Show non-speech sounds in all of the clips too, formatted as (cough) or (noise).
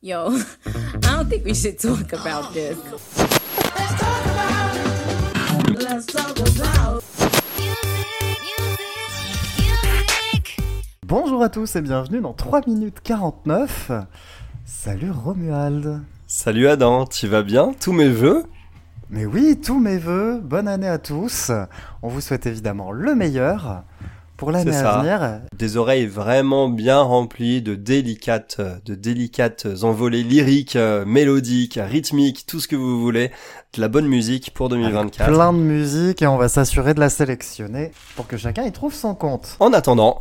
Yo, (laughs) I don't think we should talk about this. Bonjour à tous et bienvenue dans 3 minutes 49. Salut Romuald. Salut Adam, tu vas bien? Tous mes vœux Mais oui, tous mes voeux, bonne année à tous. On vous souhaite évidemment le meilleur pour l'année à venir. Des oreilles vraiment bien remplies de délicates, de délicates envolées lyriques, euh, mélodiques, rythmiques, tout ce que vous voulez. De la bonne musique pour 2024. Plein de musique et on va s'assurer de la sélectionner pour que chacun y trouve son compte. En attendant,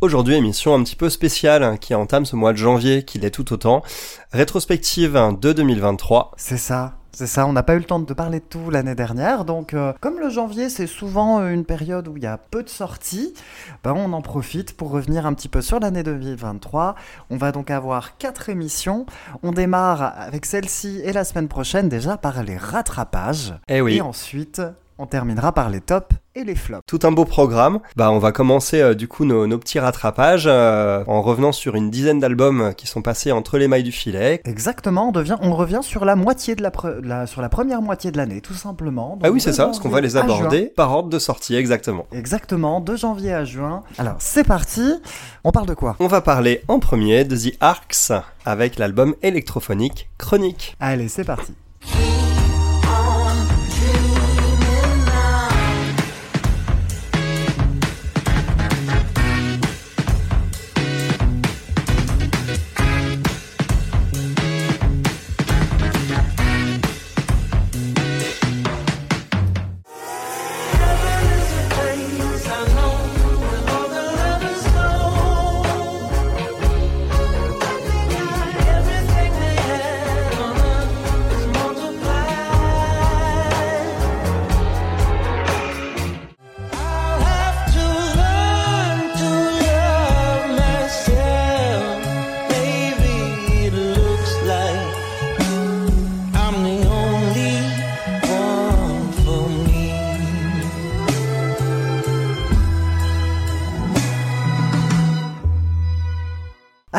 aujourd'hui émission un petit peu spéciale hein, qui entame ce mois de janvier, qui l'est tout autant. Rétrospective hein, de 2023. C'est ça. C'est ça, on n'a pas eu le temps de parler de tout l'année dernière, donc euh, comme le janvier c'est souvent euh, une période où il y a peu de sorties, ben on en profite pour revenir un petit peu sur l'année 2023. On va donc avoir quatre émissions. On démarre avec celle-ci et la semaine prochaine déjà par les rattrapages. Eh oui. Et ensuite, on terminera par les tops et les flops. Tout un beau programme. Bah, on va commencer euh, du coup nos, nos petits rattrapages euh, en revenant sur une dizaine d'albums qui sont passés entre les mailles du filet. Exactement, on, devient, on revient sur la moitié de la, pre- la- sur la première moitié de l'année, tout simplement. Donc, Ah oui, c'est ça, parce qu'on va les aborder par ordre de sortie, exactement. Exactement, de janvier à juin. Alors, c'est parti. On parle de quoi? On va parler en premier de The Arcs avec l'album électrophonique Chronique. Allez, c'est parti.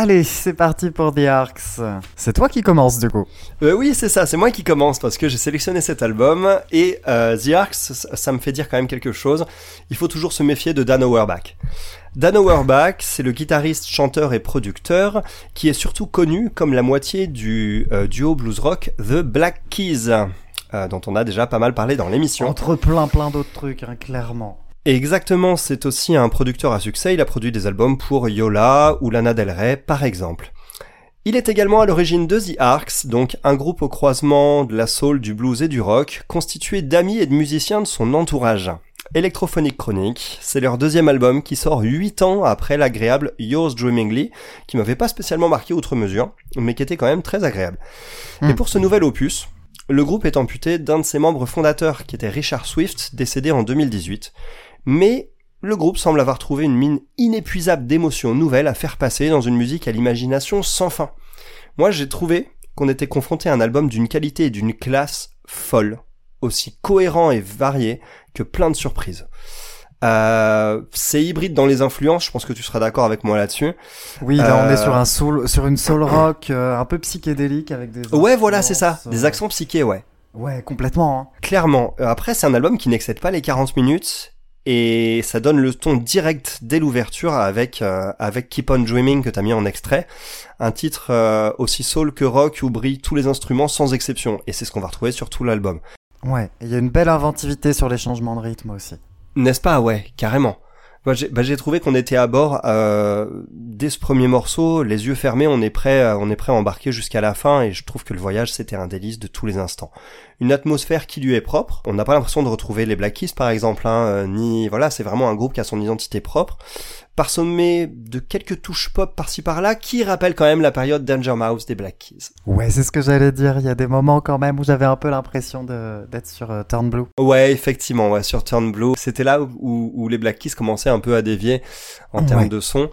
Allez, c'est parti pour The Arcs. C'est toi qui commence du coup. Euh, oui, c'est ça, c'est moi qui commence parce que j'ai sélectionné cet album et euh, The Arcs, ça, ça me fait dire quand même quelque chose. Il faut toujours se méfier de Dan Auerbach. Dan Auerbach, c'est le guitariste, chanteur et producteur qui est surtout connu comme la moitié du euh, duo blues rock The Black Keys, dont on a déjà pas mal parlé dans l'émission. Entre plein plein d'autres trucs, hein, clairement. Et exactement, c'est aussi un producteur à succès, il a produit des albums pour Yola ou Lana Del Rey par exemple. Il est également à l'origine de The Arcs, donc un groupe au croisement de la soul, du blues et du rock, constitué d'amis et de musiciens de son entourage. Electrophonic Chronic, c'est leur deuxième album qui sort 8 ans après l'agréable Yours Dreamingly, qui m'avait pas spécialement marqué outre mesure, mais qui était quand même très agréable. Et Hmm. pour ce nouvel opus, le groupe est amputé d'un de ses membres fondateurs, qui était Richard Swift, décédé en 2018. Mais le groupe semble avoir trouvé une mine inépuisable d'émotions nouvelles à faire passer dans une musique à l'imagination sans fin. Moi, j'ai trouvé qu'on était confronté à un album d'une qualité et d'une classe folle, aussi cohérent et varié que plein de surprises. Euh, c'est hybride dans les influences, je pense que tu seras d'accord avec moi là-dessus. Oui, là on Euh, est sur un soul, sur une soul rock euh, un peu psychédélique avec des. Ouais, voilà, c'est ça. influences, Des euh, accents psychés, ouais. Ouais, complètement. hein. Clairement. Euh, Après, c'est un album qui n'excède pas les 40 minutes et ça donne le ton direct dès l'ouverture avec euh, avec Keep on Dreaming que t'as mis en extrait, un titre euh, aussi soul que rock où brillent tous les instruments sans exception et c'est ce qu'on va retrouver sur tout l'album. Ouais, il y a une belle inventivité sur les changements de rythme aussi. N'est-ce pas? Ouais, carrément. Moi, j'ai bah, j'ai trouvé qu'on était à bord euh, dès ce premier morceau, les yeux fermés, on est prêt, euh, on est prêt à embarquer jusqu'à la fin, et je trouve que le voyage c'était un délice de tous les instants. Une atmosphère qui lui est propre. On n'a pas l'impression de retrouver les Black Keys par exemple, hein, euh, ni voilà, c'est vraiment un groupe qui a son identité propre, parsemé de quelques touches pop par-ci par-là, qui rappellent quand même la période Danger Mouse des Black Keys. Ouais, c'est ce que j'allais dire. Il y a des moments quand même où j'avais un peu l'impression de d'être sur euh, Turn Blue. Ouais, effectivement, ouais, sur Turn Blue, c'était là où, où, les Black Keys commençaient un peu à dévier en termes de son.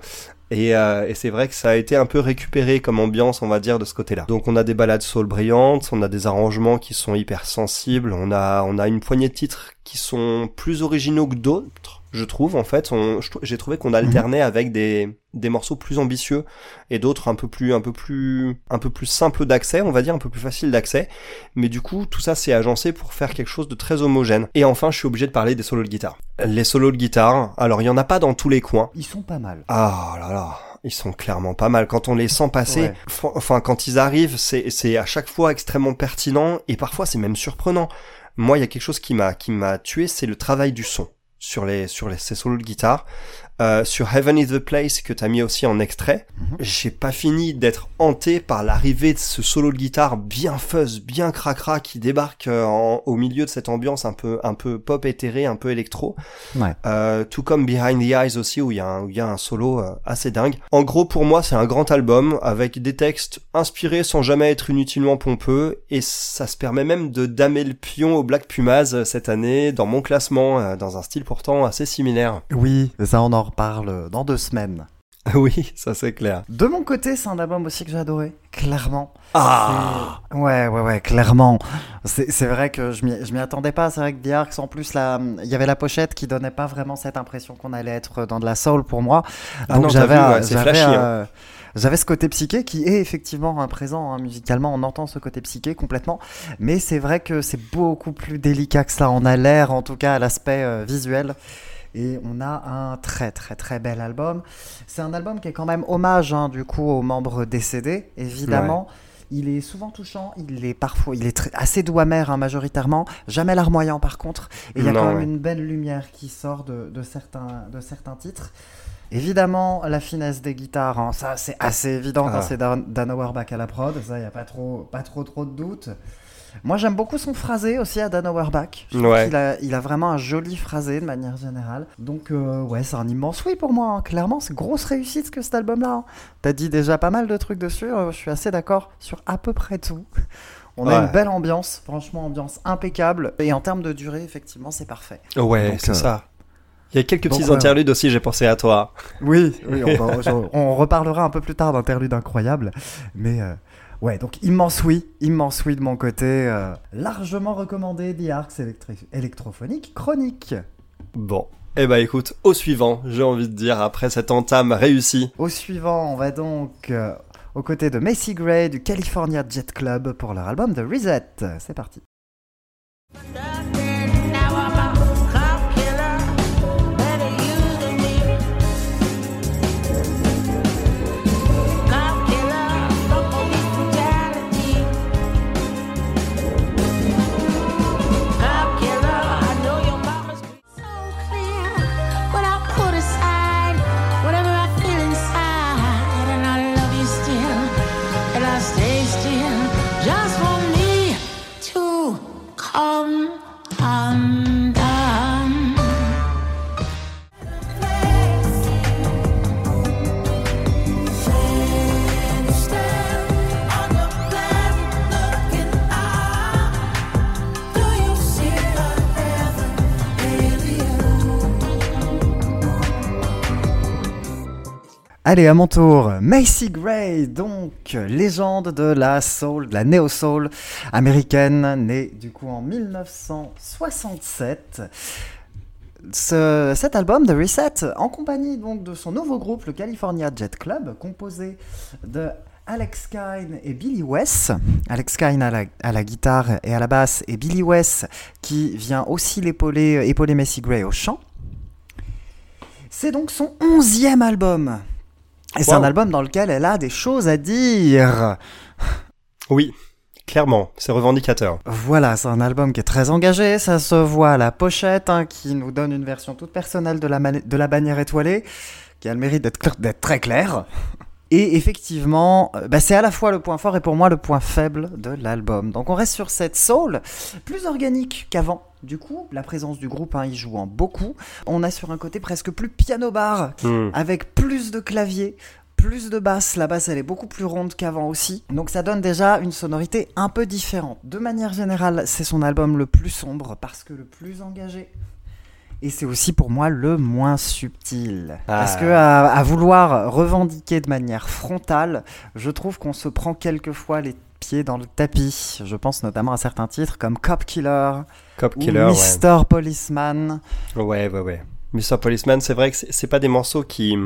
Et, euh, et c'est vrai que ça a été un peu récupéré comme ambiance, on va dire, de ce côté-là. Donc on a des balades soul brillantes, on a des arrangements qui sont hyper sensibles, on a on a une poignée de titres qui sont plus originaux que d'autres, je trouve. En fait, j'ai trouvé qu'on alternait avec des, des morceaux plus ambitieux et d'autres un peu plus, un peu plus, un peu plus simples d'accès, on va dire, un peu plus facile d'accès. Mais du coup, tout ça s'est agencé pour faire quelque chose de très homogène. Et enfin, je suis obligé de parler des solos de guitare. Les solos de guitare, alors il y en a pas dans tous les coins. Ils sont pas mal. Ah là là, ils sont clairement pas mal. Quand on les sent passer, Ouais. enfin quand ils arrivent, c'est c'est à chaque fois extrêmement pertinent et parfois c'est même surprenant. Moi, il y a quelque chose qui m'a qui m'a tué, c'est le travail du son sur les sur les ces solos de guitare. Euh, sur Heaven is the Place que t'as mis aussi en extrait, Mhm. j'ai pas fini d'être hanté par l'arrivée de ce solo de guitare bien fuzz, bien cracra qui débarque euh, en- au milieu de cette ambiance un peu un peu pop éthéré, un peu électro. Ouais. Euh, tout comme Behind the Eyes aussi où il y a un, où il y a un solo euh, assez dingue. En gros pour moi c'est un grand album avec des textes inspirés sans jamais être inutilement pompeux et ça se permet même de damer le pion au Black Pumas cette année dans mon classement dans un style pourtant assez similaire. Oui, ça on en reparle dans deux semaines. (laughs) oui, ça c'est clair. De mon côté, c'est un album aussi que j'ai adoré, clairement. Ah Ouais, ouais, ouais, clairement. C'est vrai que je m'y attendais pas. C'est vrai que The Arcs, en plus, il y avait la pochette qui donnait pas vraiment cette impression qu'on allait être dans de la soul pour moi. Ah j'avais ouais, j'avais, flashy, hein. J'avais ce côté psyché qui est effectivement présent hein, musicalement, on entend ce côté psyché complètement, mais c'est vrai que c'est beaucoup plus délicat que ça en a l'air, en tout cas à l'aspect euh, visuel. Et on a un très très très bel album. C'est un album qui est quand même hommage hein, du coup aux membres décédés, évidemment. Il est souvent touchant, il est parfois, il est assez doux amer hein, majoritairement, jamais larmoyant par contre. Et il y a Non, quand même ouais. une belle lumière qui sort de, de certains, de certains titres. Évidemment, la finesse des guitares, hein, ça c'est assez évident quand Ah. c'est Dan, Dan Auerbach à la prod, ça il n'y a pas trop, pas trop trop de doutes. Moi j'aime beaucoup son phrasé aussi à Dan Auerbach. Je trouve Ouais. qu'il a, il a vraiment un joli phrasé de manière générale. Donc euh, ouais, c'est un immense oui pour moi. hein. Clairement, c'est grosse réussite que cet album-là. hein. T'as dit déjà pas mal de trucs dessus, euh, je suis assez d'accord sur à peu près tout. (laughs) On a une belle ambiance, franchement ambiance impeccable. Et en termes de durée, effectivement, c'est parfait. Ouais, c'est euh, ça. Il y a quelques donc, petits interludes aussi, j'ai pensé à toi. Oui, oui on, (laughs) va- on- reparlera un peu plus tard d'interlude incroyable. Mais ouais, donc immense oui, immense oui de mon côté. euh, largement recommandé The Arcs électrophonique chronique. Bon. Eh ben écoute, au suivant, j'ai envie de dire, après cette entame réussie. Au suivant, on va donc euh, aux côtés de Macy Gray du California Jet Club pour leur album The Reset. C'est parti. Allez, à mon tour, Macy Gray, donc légende de la soul, de la néo-soul américaine, née du coup en 1967. Ce- cet album de Reset, en compagnie donc de son nouveau groupe, le California Jet Club, composé de Alex Kine et Billy West. Alex Kine à la, à la guitare et à la basse, et Billy West qui vient aussi l'épauler, épauler Macy Gray au chant. C'est donc son onzième album. Et c'est un album dans lequel elle a des choses à dire. Oui, clairement, c'est revendicateur. Voilà, c'est un album qui est très engagé, ça se voit à la pochette, hein, qui nous donne une version toute personnelle de la, de la bannière étoilée, qui a le mérite d'être très claire. Et effectivement, euh, bah, c'est à la fois le point fort et pour moi le point faible de l'album. Donc on reste sur cette soul, plus organique qu'avant. Du coup, la présence du groupe hein, y jouant beaucoup, on a sur un côté presque plus piano-bar, Hmm. avec plus de claviers, plus de basse. La basse, elle est beaucoup plus ronde qu'avant aussi. Donc ça donne déjà une sonorité un peu différente. De manière générale, c'est son album le plus sombre parce que le plus engagé. Et c'est aussi pour moi le moins subtil. Ah. Parce que à, à vouloir revendiquer de manière frontale, je trouve qu'on se prend quelquefois les pieds dans le tapis. Je pense notamment à certains titres comme Cop Killer Cop ou Killer, ouais. Mr. Policeman. Ouais, ouais, ouais. Mr. Policeman, c'est vrai que c'est pas des morceaux qui,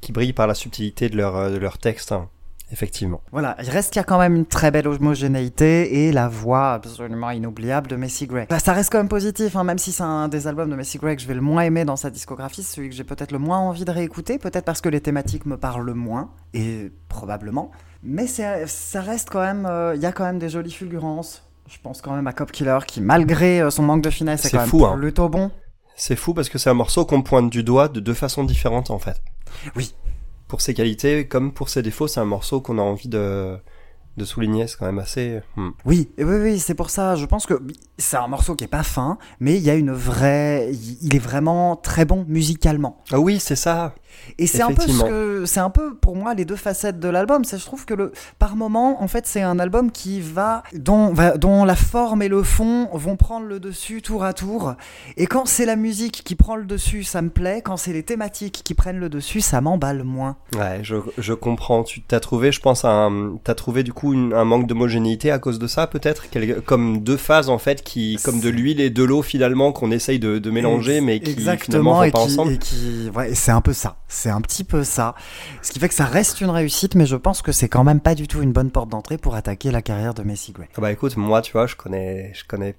qui brillent par la subtilité de leur, de leur texte, hein. effectivement. Voilà, il reste qu'il y a quand même une très belle homogénéité et la voix absolument inoubliable de Messi Gray. Bah, ça reste quand même positif, hein, même si c'est un des albums de Messi Gray que je vais le moins aimer dans sa discographie, celui que j'ai peut-être le moins envie de réécouter, peut-être parce que les thématiques me parlent le moins, et probablement. Mais ça reste quand même, euh, il y a quand même des jolies fulgurances. Je pense quand même à Cop Killer qui, malgré euh, son manque de finesse, est, C'est quand fou, même hein. plutôt bon. C'est fou parce que c'est un morceau qu'on pointe du doigt de deux façons différentes, en fait. Oui. Pour ses qualités comme pour ses défauts, c'est un morceau qu'on a envie de, de souligner. C'est quand même assez... hmm. Oui, oui, oui, c'est pour ça. Je pense que c'est un morceau qui est pas fin, mais il y a une vraie, il est vraiment très bon musicalement. Ah oui, c'est ça. Et c'est un peu ce Effectivement. que, c'est un peu pour moi les deux facettes de l'album. C'est je trouve que le, par moment, en fait, c'est un album qui va, dont, va- dont la forme et le fond vont prendre le dessus tour à tour. Et quand c'est la musique qui prend le dessus, ça me plaît. Quand c'est les thématiques qui prennent le dessus, ça m'emballe moins. Ouais, je, je comprends. Tu t'as trouvé, je pense, un, t'as trouvé du coup une- un manque d'homogénéité à cause de ça, peut-être, comme deux phases en fait, qui, comme de l'huile et de l'eau finalement qu'on essaye de, de mélanger, mais qui finalement Exactement, vont et pas qui, ensemble? et qui, ouais, c'est un peu ça. C'est un petit peu ça. Ce qui fait que ça reste une réussite, mais je pense que c'est quand même pas du tout une bonne porte d'entrée pour attaquer la carrière de Messi Gray. Ah bah écoute, moi, tu vois, je connais, je connais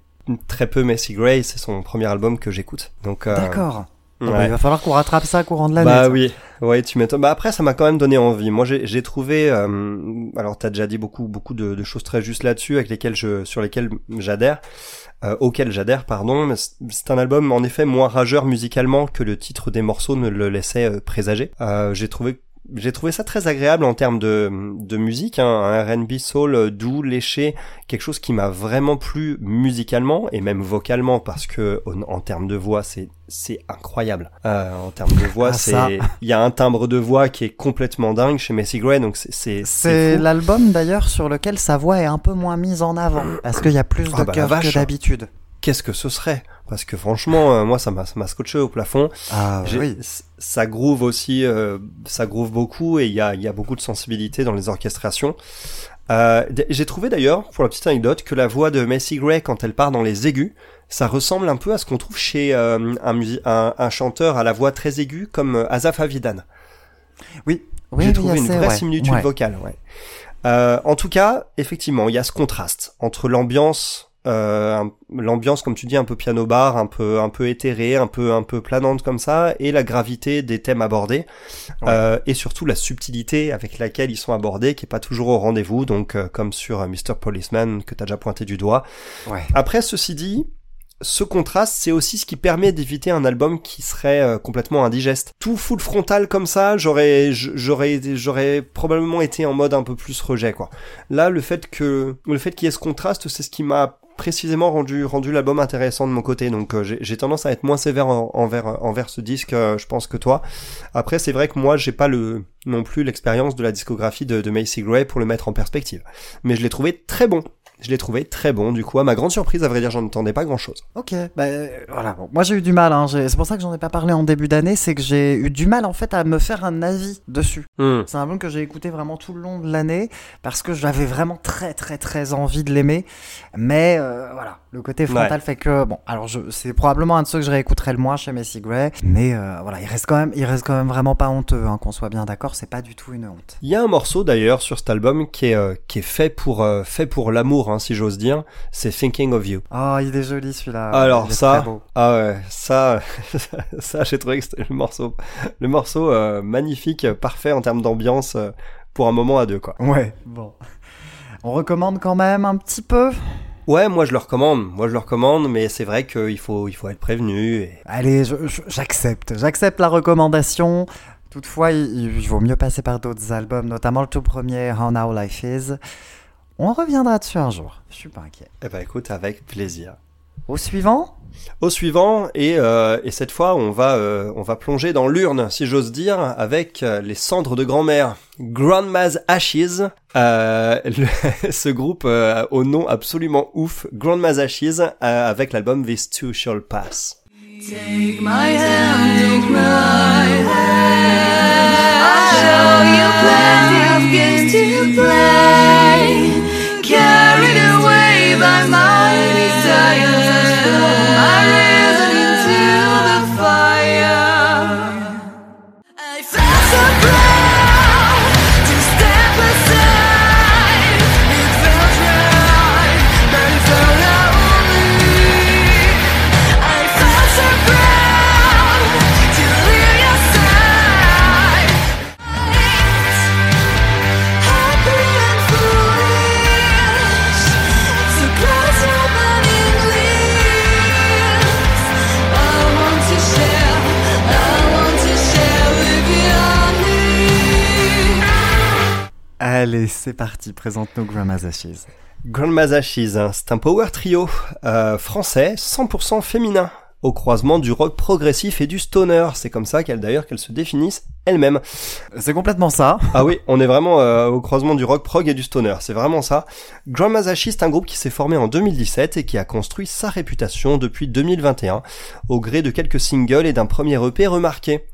très peu Messi Gray. C'est son premier album que j'écoute. Donc. euh, D'accord. Bon, bah, ouais. il va falloir qu'on rattrape ça courant de l'année. Bah ça. oui, ouais, tu m'étonnes. Bah après, ça m'a quand même donné envie. Moi, j'ai j'ai trouvé. Euh, alors, t'as déjà dit beaucoup, beaucoup de, de choses très justes là-dessus, avec lesquelles je, sur lesquelles j'adhère, euh, auxquelles j'adhère, pardon. C'est un album, en effet, moins rageur musicalement que le titre des morceaux ne le laissait euh, présager. Euh, j'ai trouvé j'ai trouvé ça très agréable en termes de, de musique, hein, un R&B soul euh, doux, léché, quelque chose qui m'a vraiment plu musicalement et même vocalement parce que en, en termes de voix c'est c'est incroyable. Euh, en termes de voix, Ah, c'est il y a un timbre de voix qui est complètement dingue chez Messi Gray, donc c'est c'est l'album d'ailleurs sur lequel sa voix est un peu moins mise en avant, parce qu'il y a plus de Ah bah, cœur vache. que d'habitude. Qu'est-ce que ce serait? Parce que franchement, euh, moi ça m'a scotché au plafond. Ah oui. Ça groove aussi, euh, ça groove beaucoup et il y a, il y a beaucoup de sensibilité dans les orchestrations. Euh, J'ai trouvé d'ailleurs, pour la petite anecdote, que la voix de Messi Gray quand elle part dans les aigus, ça ressemble un peu à ce qu'on trouve chez un, musi- un, un chanteur à la voix très aiguë comme Azaf Avidan. Oui, oui, J'ai oui, trouvé une vraie ouais. similitude Ouais. vocale. Ouais. En tout cas, effectivement, il y a ce contraste entre l'ambiance, euh, l'ambiance comme tu dis un peu piano bar, un peu un peu éthérée, un peu un peu planante comme ça, et la gravité des thèmes abordés, Ouais. euh, et surtout la subtilité avec laquelle ils sont abordés, qui est pas toujours au rendez-vous. Donc, euh, comme sur euh, Mr Policeman que t'as déjà pointé du doigt. Ouais. Après, ceci dit, ce contraste, c'est aussi ce qui permet d'éviter un album qui serait euh, complètement indigeste. Tout full frontal comme ça, j'aurais, probablement été en mode un peu plus rejet, quoi. Là, le fait qu'il y ait ce contraste, c'est ce qui m'a précisément rendu, l'album intéressant de mon côté. Donc, euh, j'ai, tendance à être moins sévère en- envers, ce disque, euh, je pense que toi. Après, c'est vrai que moi, j'ai pas non plus l'expérience de la discographie de Macy Gray pour le mettre en perspective. Mais je l'ai trouvé très bon. Je l'ai trouvé très bon, du coup, à ma grande surprise, à vrai dire, j'en attendais pas grand chose. Ok, bah, euh, voilà. Bon. Moi j'ai eu du mal, hein. c'est pour ça que j'en ai pas parlé en début d'année, c'est que j'ai eu du mal en fait à me faire un avis dessus. C'est un album que j'ai écouté vraiment tout le long de l'année parce que j'avais vraiment très très très envie de l'aimer, mais euh, voilà, le côté frontal fait que bon, alors c'est probablement un de ceux que je réécouterai le moins chez Messi Gray, mais euh, voilà, il reste quand même, il reste quand même vraiment pas honteux, hein, qu'on soit bien d'accord, c'est pas du tout une honte. Il y a un morceau d'ailleurs sur cet album qui est, euh, qui est fait pour, fait pour l'amour, hein, si j'ose dire. C'est Thinking of You. Oh, il est joli celui-là. Alors ça, ah ouais, (laughs) ça, ça, j'ai trouvé que c'était le morceau, le morceau euh, magnifique, parfait en termes d'ambiance euh, pour un moment à deux, quoi. Ouais, bon. On recommande quand même un petit peu? Ouais, moi je le recommande, moi je le recommande, mais c'est vrai qu'il faut, il faut être prévenu. Et... Allez, j'accepte. J'accepte la recommandation. Toutefois, il, il vaut mieux passer par d'autres albums, notamment le tout premier How Now Life Is. On reviendra dessus un jour. Je suis pas inquiet. Eh ben écoute, avec plaisir. Au suivant? Au suivant, et, euh, et cette fois, on va, euh, on va plonger dans l'urne, si j'ose dire, avec euh, les cendres de grand-mère. Grandma's Ashes, euh, le- (laughs) ce groupe euh, au nom absolument ouf, Grandma's Ashes, euh, avec l'album This Too Shall Pass. Take my hand, take my hand. I'll show you plenty of games to play. Carried away by my Allez, c'est parti, présente-nous Grandma's Ashes. Grandma's Ashes, hein, c'est un power trio euh, français 100% féminin au croisement du rock progressif et du stoner. C'est comme ça qu'elle d'ailleurs qu'elles se définissent elles-mêmes. C'est complètement ça. Ah oui, on est vraiment euh, au croisement du rock prog et du stoner, c'est vraiment ça. Grandma's Ashes, c'est un groupe qui s'est formé en 2017 et qui a construit sa réputation depuis 2021 au gré de quelques singles et d'un premier EP remarqué.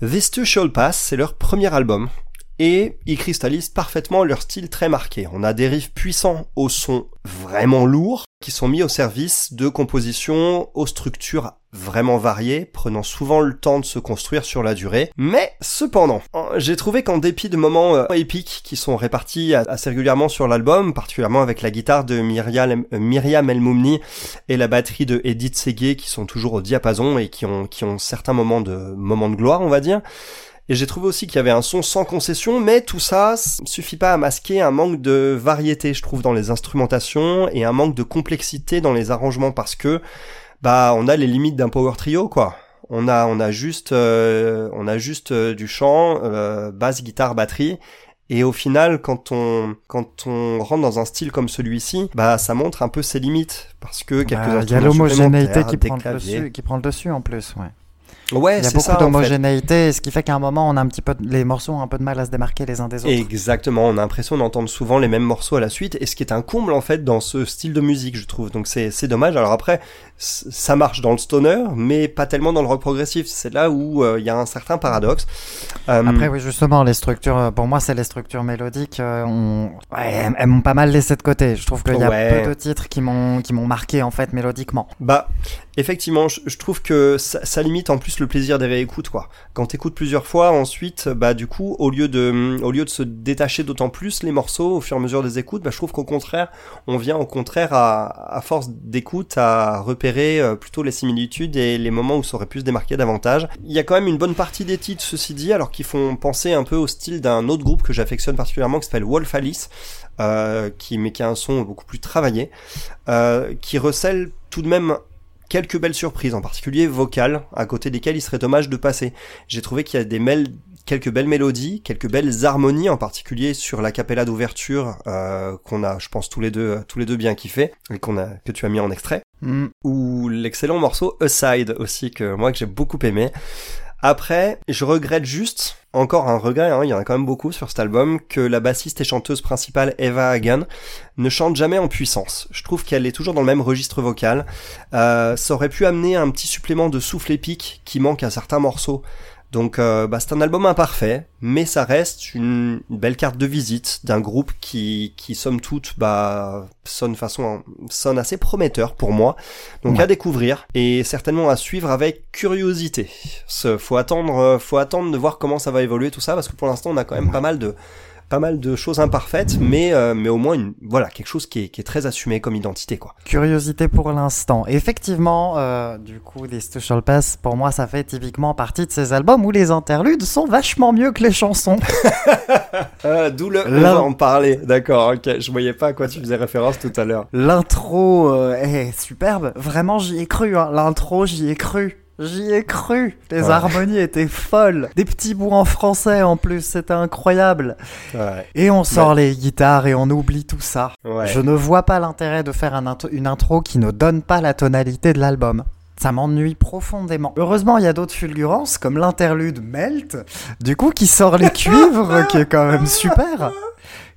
This Too Shall Pass, c'est leur premier album. Et ils cristallisent parfaitement leur style très marqué. On a des riffs puissants au son vraiment lourd qui sont mis au service de compositions aux structures vraiment variées, prenant souvent le temps de se construire sur la durée. Mais cependant, j'ai trouvé qu'en dépit de moments euh, épiques qui sont répartis assez régulièrement sur l'album, particulièrement avec la guitare de Myriam, euh, Myriam et la batterie de Edith Seguet qui sont toujours au diapason et qui ont, qui ont certains moments de, moments de gloire, on va dire, et j'ai trouvé aussi qu'il y avait un son sans concession, mais tout ça suffit pas à masquer un manque de variété, je trouve, dans les instrumentations et un manque de complexité dans les arrangements parce que, bah, on a les limites d'un power trio, quoi. On a, on a juste, euh, on a juste euh, du chant, euh, basse, guitare, batterie. Et au final, quand on, quand on rentre dans un style comme celui-ci, bah, ça montre un peu ses limites. Parce que quelques Bah, Il y a l'homogénéité qui prend, le dessus, qui prend le dessus en plus, ouais. Ouais, Il y a beaucoup ça, en fait. d'homogénéité, ce qui fait qu'à un moment, on a un petit peu, les morceaux ont un peu de mal à se démarquer les uns des autres. Exactement, on a l'impression d'entendre souvent les mêmes morceaux à la suite, et ce qui est un comble en fait dans ce style de musique, je trouve. Donc c'est c'est dommage. Alors après, ça marche dans le stoner, mais pas tellement dans le rock progressif. C'est là où euh, il y a un certain paradoxe. Euh, Après, oui, justement, les structures, euh, pour moi, c'est les structures mélodiques, euh, on... ouais, elles, m'ont pas mal laissé de côté. Je trouve qu'il y a Ouais. peu de titres qui m'ont, qui m'ont marqué, en fait, mélodiquement. Bah, effectivement, je, je trouve que ça, ça limite en plus le plaisir des réécoutes, quoi. Quand t'écoutes plusieurs fois, ensuite, bah, du coup, au lieu de, au lieu de se détacher d'autant plus les morceaux au fur et à mesure des écoutes, bah, je trouve qu'au contraire, on vient au contraire à, à force d'écoute à repérer euh, plutôt les similitudes et les moments où ça aurait pu se démarquer davantage. Il y a quand même une bonne partie des titres, ceci dit, alors qui font penser un peu au style d'un autre groupe que j'affectionne particulièrement, qui s'appelle Wolf Alice, euh, qui, mais qui a un son beaucoup plus travaillé, euh, qui recèle tout de même quelques belles surprises, en particulier vocales, à côté desquelles il serait dommage de passer. J'ai trouvé qu'il y a des mêl- quelques belles mélodies, quelques belles harmonies, en particulier sur la capella d'ouverture euh, qu'on a, je pense tous les deux, tous les deux bien kiffé et qu'on a, que tu as mis en extrait, Hmm. ou l'excellent morceau Aside aussi que moi que j'ai beaucoup aimé. Après, je regrette juste, encore un regret, hein, il y en a quand même beaucoup sur cet album, que la bassiste et chanteuse principale Eva Hagan ne chante jamais en puissance. Je trouve qu'elle est toujours dans le même registre vocal. Euh, ça aurait pu amener un petit supplément de souffle épique qui manque à certains morceaux. Donc euh, bah, c'est un album imparfait, mais ça reste une, une belle carte de visite d'un groupe qui, qui somme toute bah, sonne façon sonne assez prometteur pour moi. Donc Ouais. à découvrir et certainement à suivre avec curiosité. Faut attendre, euh, faut attendre de voir comment ça va évoluer tout ça parce que pour l'instant on a quand même pas mal de pas mal de choses imparfaites, mais euh, mais au moins une voilà quelque chose qui est, qui est très assumé comme identité quoi. Curiosité pour l'instant. Effectivement, euh, du coup, Too Shall Pass, pour moi, ça fait typiquement partie de ces albums où les interludes sont vachement mieux que les chansons. (laughs) (laughs) Euh, D'où le on Là- va en parler. D'accord, ok. Je voyais pas à quoi tu faisais référence tout à l'heure. L'intro euh, est superbe. Vraiment, j'y ai cru. Hein. L'intro, j'y ai cru. J'y ai cru. Les Ouais. harmonies étaient folles. Des petits bouts en français en plus, c'était incroyable. Ouais. Et on sort les guitares et on oublie tout ça. Je ne vois pas l'intérêt de faire un int- une intro qui ne donne pas la tonalité de l'album. Ça m'ennuie profondément. Heureusement, il y a d'autres fulgurances, comme l'interlude Melt, du coup, qui sort les (laughs) cuivres, qui est quand même super,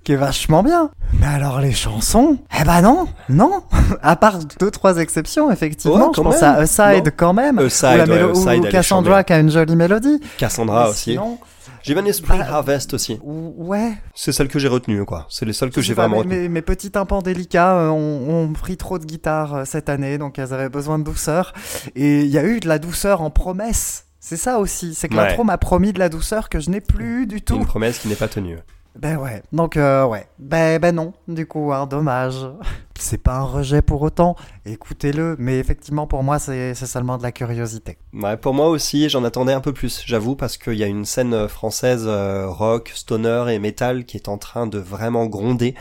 qui est vachement bien. Mais alors les chansons? Eh ben non, non. (laughs) à part deux trois exceptions effectivement. Ouais, je pense même. à Aside Non. quand même. Aside, ou, la ouais, Aside, ou Cassandra qui a une jolie mélodie. Cassandra Mais aussi. sinon, J'ai bien Spring Bah, Harvest aussi. ou- ouais. C'est celle que j'ai retenue, quoi. C'est les seules que j'ai vraiment mes, retenues. mes- mes petits tympans délicats euh, ont, ont pris trop de guitare euh, cette année, donc elles avaient besoin de douceur. Et il y a eu de la douceur en promesse. C'est ça aussi, c'est que Ouais. l'intro m'a promis de la douceur que je n'ai plus du tout. Une promesse qui n'est pas tenue. Ben ouais, donc euh, ouais, ben, ben non, du coup, hein, dommage. (laughs) C'est pas un rejet pour autant, écoutez-le, mais effectivement pour moi c'est seulement de la curiosité. Ouais, pour moi aussi, j'en attendais un peu plus, j'avoue, parce qu'il y a une scène euh, française euh, rock, stoner et metal qui est en train de vraiment gronder.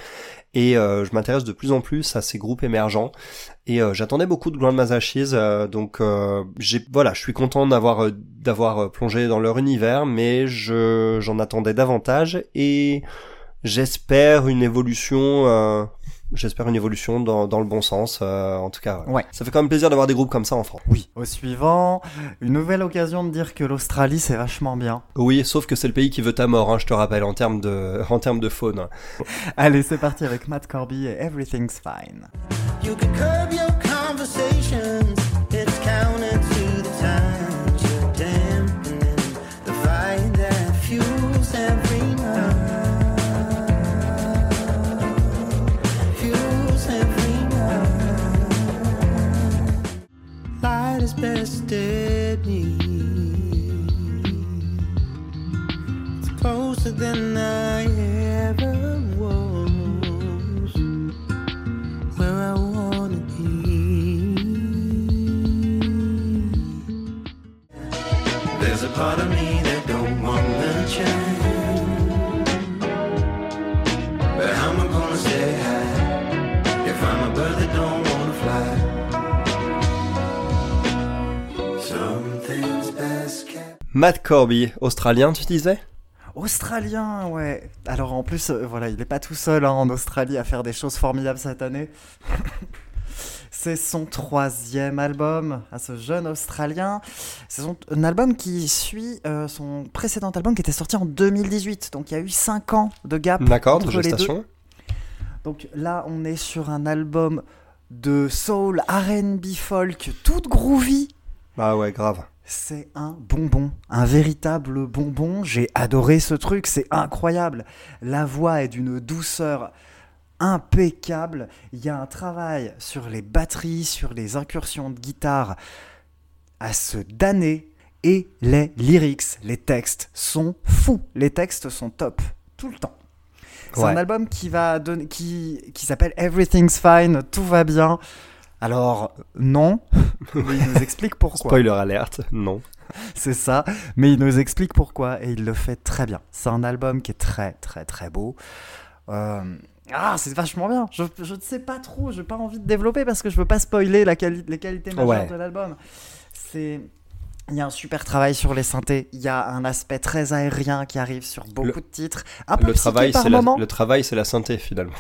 Et euh, je m'intéresse de plus en plus à ces groupes émergents. Et euh, j'attendais beaucoup de Grandma's Ashes, euh, donc j'ai voilà, je suis content d'avoir plongé dans leur univers, mais je j'en attendais davantage et j'espère une évolution. J'espère une évolution dans, dans le bon sens, euh, en tout cas. Ouais. Ça fait quand même plaisir d'avoir des groupes comme ça en France. Oui. Au suivant, une nouvelle occasion de dire que l'Australie c'est vachement bien. Oui, sauf que c'est le pays qui veut ta mort, hein, je te rappelle, en termes de, (laughs) en termes de faune. Allez, c'est parti avec Matt Corby et Everything's Fine. You can curb your best steady. It's closer than I ever was where I wanna be. There's a part of me Matt Corby, australien, tu disais? Australien, ouais. Alors en plus, euh, voilà, il est pas tout seul hein, en Australie à faire des choses formidables cette année. (laughs) C'est son troisième album à ce jeune Australien. C'est un album qui suit euh, son précédent album qui était sorti en 2018. Donc il y a eu 5 ans de gap de entre les deux. Donc là, on est sur un album de soul, R&B, folk, toute groovy. Bah ouais, grave. C'est un bonbon, un véritable bonbon. J'ai adoré ce truc, c'est incroyable. La voix est d'une douceur impeccable. Il y a un travail sur les batteries, sur les incursions de guitare à se damner. Et les lyrics, les textes sont fous. Les textes sont top, tout le temps. C'est Ouais. un album qui va donner, qui, qui s'appelle Everything's Fine, tout va bien. Alors non, (laughs) mais il nous explique pourquoi. Spoiler alerte, non. C'est ça, mais il nous explique pourquoi et il le fait très bien. C'est un album qui est très très très beau. Euh, Ah, c'est vachement bien. Je, je ne sais pas trop, j'ai pas envie de développer parce que je veux pas spoiler la quali- les qualités majeures Ouais. de l'album. C'est il y a un super travail sur les synthés, il y a un aspect très aérien qui arrive sur beaucoup Le- de titres, un peu Le travail, par la, le travail, c'est la synthé finalement.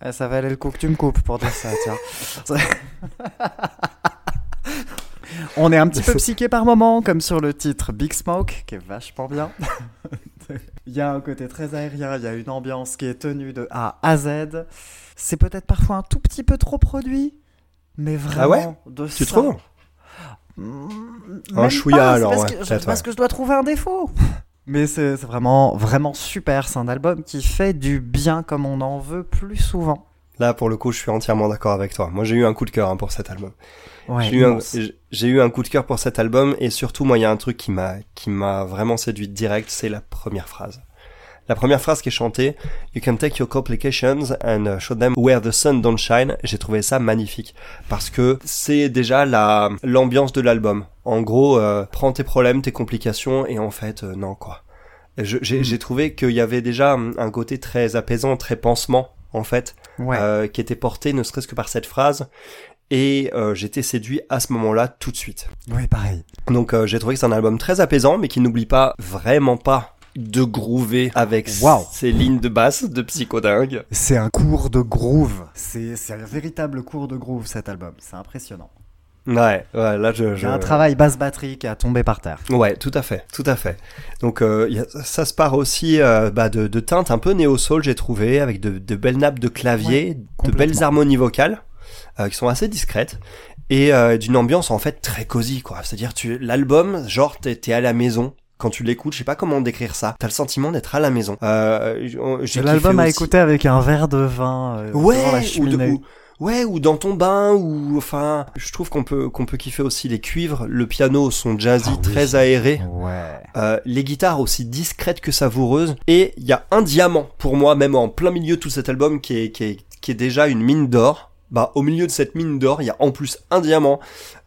Ah, ça valait le coup que tu me coupes pour dire ça, tiens. (laughs) On est un petit peu (laughs) psyché par moment, comme sur le titre Big Smoke, qui est vachement bien. (laughs) il y a un côté très aérien, il y a une ambiance qui est tenue de A à Z. C'est peut-être parfois un tout petit peu trop produit, mais vraiment Ah ouais de Tu trouves? Mm, Un chouïa, alors, parce, ouais, que, je- parce ouais. que je dois trouver un défaut. Mais c'est vraiment, vraiment super. C'est un album qui fait du bien comme on en veut plus souvent. Là, pour le coup, je suis entièrement d'accord avec toi. Moi, j'ai eu un coup de cœur hein, pour cet album. Ouais, j'ai eu, un, immense. j'ai- j'ai eu un coup de cœur pour cet album et surtout, moi, il y a un truc qui m'a qui m'a vraiment séduit direct, c'est la première phrase. La première phrase qui est chantée, You can take your complications and uh, show them where the sun don't shine. J'ai trouvé ça magnifique parce que c'est déjà la l'ambiance de l'album. En gros, euh, prends tes problèmes, tes complications et en fait, euh, non quoi. J'ai j'ai trouvé qu'il y avait déjà un un côté très apaisant, très pansement en fait Ouais. euh, qui était porté ne serait-ce que par cette phrase. Et euh, j'étais séduit à ce moment-là tout de suite. Oui, pareil. Donc euh, j'ai trouvé que c'est un album très apaisant, mais qui n'oublie pas vraiment pas de groover avec Wow. ces lignes de basse de psychodingue. C'est un cours de groove. C'est un véritable cours de groove cet album. C'est impressionnant. Ouais, ouais, là je. Un travail basse batterie qui a tombé par terre. Ouais, tout à fait, tout à fait. Donc euh, y a- ça se part aussi euh, bah, de, de teintes un peu néo-soul, j'ai trouvé, avec de, de belles nappes de clavier, de belles harmonies vocales, euh, qui sont assez discrètes, et d'une ambiance en fait très cosy, quoi. C'est-à-dire, tu l'album, genre, t'es t'es à la maison. Quand tu l'écoutes, je sais pas comment décrire ça. T'as le sentiment d'être à la maison. Euh, j'ai l'album à écouter avec un verre de vin euh, devant la Ouais, ou, de- ou- ouais, ou dans ton bain, ou enfin, je trouve qu'on peut qu'on peut kiffer aussi les cuivres, le piano, son jazzy Ah oui. très aéré. Ouais. Euh, les guitares aussi discrètes que savoureuses et il y a un diamant pour moi même en plein milieu de tout cet album qui est qui est, qui est déjà une mine d'or bah au milieu de cette mine d'or il y a en plus un diamant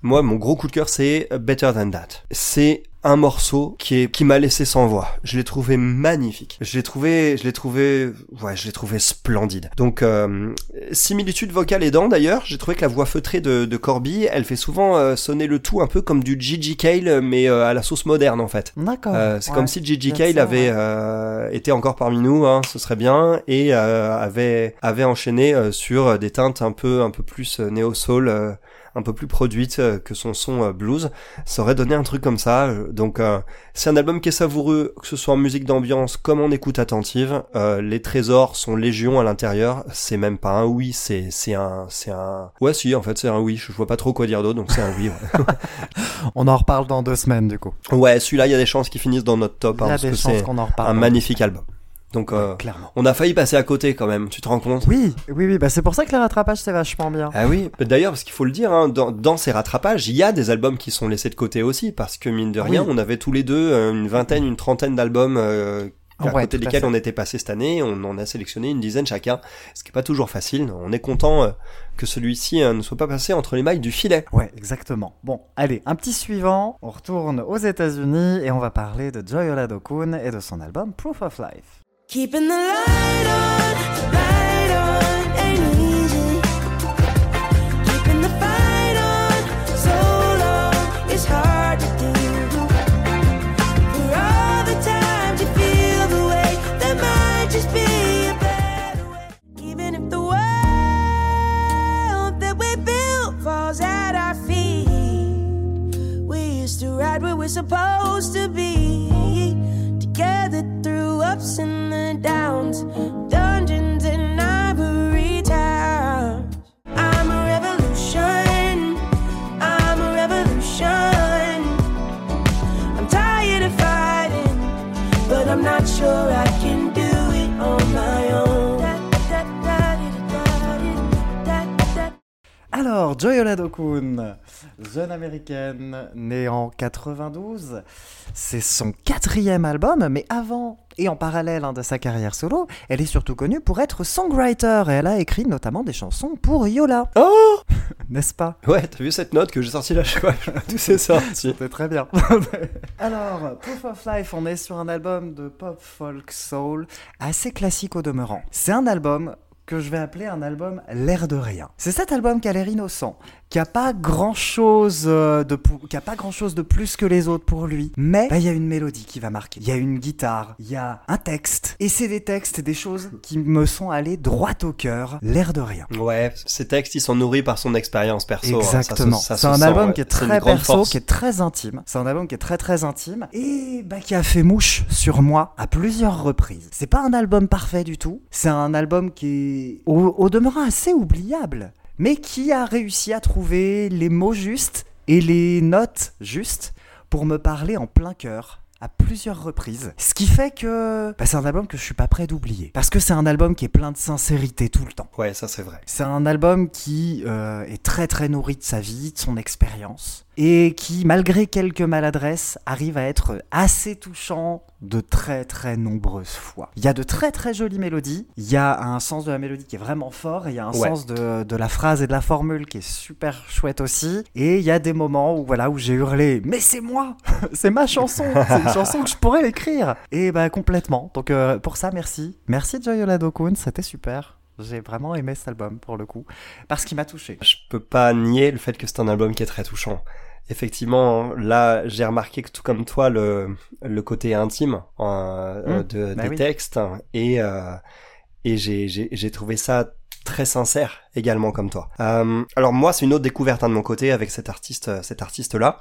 moi mon gros coup de cœur c'est Better Than That c'est un morceau qui est qui m'a laissé sans voix je l'ai trouvé magnifique je l'ai trouvé je l'ai trouvé ouais je l'ai trouvé splendide donc euh, similitude vocale aidant d'ailleurs j'ai trouvé que la voix feutrée de, de Corby elle fait souvent euh, sonner le tout un peu comme du Gigi Cale mais euh, à la sauce moderne en fait D'accord. c'est Ouais. comme si Gigi ça, avait ouais. euh, été encore parmi nous, hein, ce serait bien, et euh, avait avait enchaîné sur des teintes un peu un peu plus néo soul, euh, un peu plus produites euh, que son son euh, blues. Ça aurait donné un truc comme ça. euh, Donc euh, c'est un album qui est savoureux, que ce soit en musique d'ambiance comme en écoute attentive. Euh, les trésors sont légion à l'intérieur. C'est même pas un oui, c'est c'est un c'est un ouais si en fait c'est un oui. Je vois pas trop quoi dire d'autre, donc c'est un oui. Ouais, (laughs) On en reparle dans deux semaines du coup. ouais celui-là il y a des chances qu'il finisse dans notre top. Il hein, y a parce des chances qu'on en reparle. un magnifique album. Donc euh, clairement. on a failli passer à côté quand même, tu te rends compte? Oui, oui, oui. Bah c'est pour ça que les rattrapages c'est vachement bien. Ah oui, d'ailleurs parce qu'il faut le dire, hein, dans, dans ces rattrapages, il y a des albums qui sont laissés de côté aussi, parce que mine de rien, Oui. on avait tous les deux euh, une vingtaine, une trentaine d'albums euh, à Ouais, côté desquels on était passé cette année, on en a sélectionné une dizaine chacun, ce qui est pas toujours facile. On est content euh, que celui-ci euh, ne soit pas passé entre les mailles du filet. Ouais, exactement. Bon, allez, un petit suivant. On retourne aux États-Unis et on va parler de Joy Oladokun et de son album Proof of Life. Keeping the light on, light on ain't easy. Keeping the fight on is hard to do. For all the times you feel the way, there might just be a better way. Even if the world that we built falls at our feet, we used to ride where we're supposed to be. And the downs, dungeons and ivory towers. I'm a revolution. I'm a revolution. I'm tired of fighting, but I'm not sure I can do it on my own. Alors, Joy Oladokun, jeune américaine née en 92, c'est son quatrième album, mais avant et en parallèle hein, de sa carrière solo, elle est surtout connue pour être songwriter et elle a écrit notamment des chansons pour Yola. Oh (laughs) N'est-ce pas? Ouais, t'as vu cette note que j'ai sortie là, je sais pas d'où c'est sorti. C'est très bien. (laughs) Alors, Proof of Life, on est sur un album de pop folk soul assez classique au demeurant. C'est un album que je vais appeler un album l'air de rien. C'est cet album qui a l'air innocent, qui a pas grand chose de pou- qui a pas grand chose de plus que les autres pour lui, mais bah, il y a une mélodie qui va marquer, il y a une guitare, il y a un texte, et c'est des textes, des choses qui me sont allées droit au cœur, l'air de rien. Ouais, ces textes, ils sont nourris par son expérience perso. hein, Exactement. C'est un sent, album ouais. qui est très grande perso, force. qui est très intime. C'est un album qui est très très intime et bah, qui a fait mouche sur moi à plusieurs reprises. C'est pas un album parfait du tout. C'est un album qui est au, au demeurant assez oubliable, mais qui a réussi à trouver les mots justes et les notes justes pour me parler en plein cœur à plusieurs reprises. Ce qui fait que bah, c'est un album que je suis pas prêt d'oublier. Parce que c'est un album qui est plein de sincérité tout le temps. Ouais, ça c'est vrai. C'est un album qui euh, est très très nourri de sa vie, de son expérience, et qui, malgré quelques maladresses, arrive à être assez touchant de très très nombreuses fois. Il y a de très très jolies mélodies, il y a un sens de la mélodie qui est vraiment fort, et il y a un Ouais. sens de, de la phrase et de la formule qui est super chouette aussi, et il y a des moments où voilà où j'ai hurlé « Mais c'est moi (laughs) C'est ma chanson C'est une chanson que je pourrais l'écrire !» Et bah complètement. Donc euh, pour ça, merci. Merci Joy Oladokun, c'était super. J'ai vraiment aimé cet album pour le coup, parce qu'il m'a touché. Je peux pas nier le fait que c'est un album qui est très touchant. Effectivement, là, j'ai remarqué que tout comme toi, le, le côté intime euh, Mmh, de, bah des oui. textes, et, euh, et j'ai, trouvé ça très sincère également comme toi. Euh, alors moi, c'est une autre découverte hein, de mon côté avec cet artiste, euh, cet artiste-là.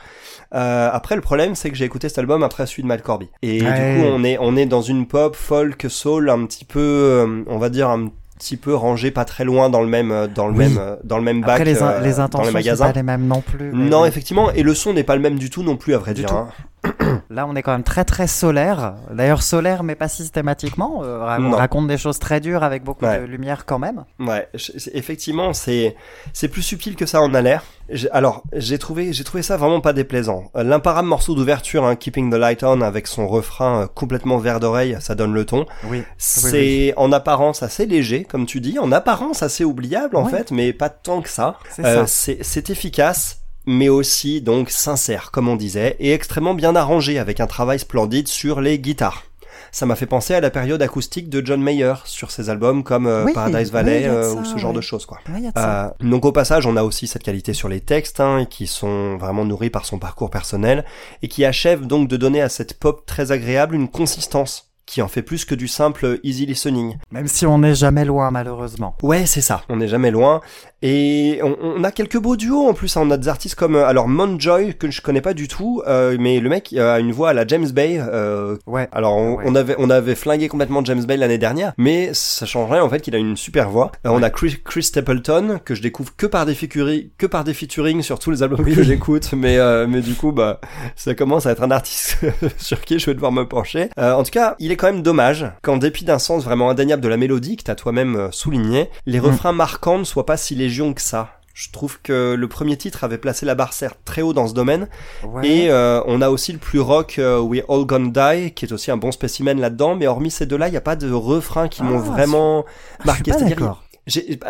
Euh, après, le problème, c'est que j'ai écouté cet album après celui de Mal Corby. Et Ouais. du coup, on est, on est dans une pop, folk, soul, un petit peu, euh, on va dire un petit peu rangé pas très loin dans le même, euh, dans le Oui. même, euh, dans le même bac Après, les, in- euh, les dans les intentions sont magasins. pas les mêmes non plus. Non, effectivement, et le son n'est pas le même du tout non plus, à vrai Du dire. hein. (clears throat) Là, on est quand même très très solaire. D'ailleurs, solaire, mais pas systématiquement. Euh, on Non. raconte des choses très dures avec beaucoup Ouais. de lumière quand même. Ouais, effectivement, c'est c'est plus subtil que ça en a l'air. Alors, j'ai trouvé j'ai trouvé ça vraiment pas déplaisant. Euh, L'imparable morceau d'ouverture, hein, Keeping the Light On, avec son refrain euh, complètement vert d'oreille, ça donne le ton. Oui. C'est en apparence assez léger, comme tu dis, en apparence assez oubliable en Oui. fait, mais pas tant que ça. C'est Euh, ça. c'est c'est efficace, mais aussi donc sincère, comme on disait, et extrêmement bien arrangé avec un travail splendide sur les guitares. Ça m'a fait penser à la période acoustique de John Mayer sur ses albums comme euh, Oui, Paradise Valley euh, ça, ou ce genre ouais. de choses quoi. Ouais, il y a de ça. Euh, donc au passage, on a aussi cette qualité sur les textes, hein, qui sont vraiment nourris par son parcours personnel, et qui achève donc de donner à cette pop très agréable une consistance, qui en fait plus que du simple easy listening. Même si on n'est jamais loin, malheureusement. Ouais, c'est ça, on n'est jamais loin. Et on, on a quelques beaux duos en plus, hein. on a des artistes comme, euh, alors Monjoy, que je connais pas du tout, euh, mais le mec euh, a une voix à la James Bay, euh, Ouais. alors on, Ouais. on avait on avait flingué complètement James Bay l'année dernière, mais ça change rien en fait qu'il a une super voix. Euh, On a Chris, Chris Stapleton que je découvre que par des featuring, que par des featuring sur tous les albums Oui. que j'écoute, mais euh, mais du coup bah ça commence à être un artiste (laughs) sur qui je vais devoir me pencher. Euh, en tout cas, il est quand même dommage qu'en dépit d'un sens vraiment indéniable de la mélodie que t'as toi-même euh, souligné, les Mm. refrains marquants ne soient pas si légion que ça. Je trouve que le premier titre avait placé la barre certes très haut dans ce domaine, Ouais. et euh, on a aussi le plus rock euh, We All Gonna Die, qui est aussi un bon spécimen là-dedans, mais hormis ces deux-là, il n'y a pas de refrains qui m'ont Ah, vraiment je marqué. C'est-à-dire,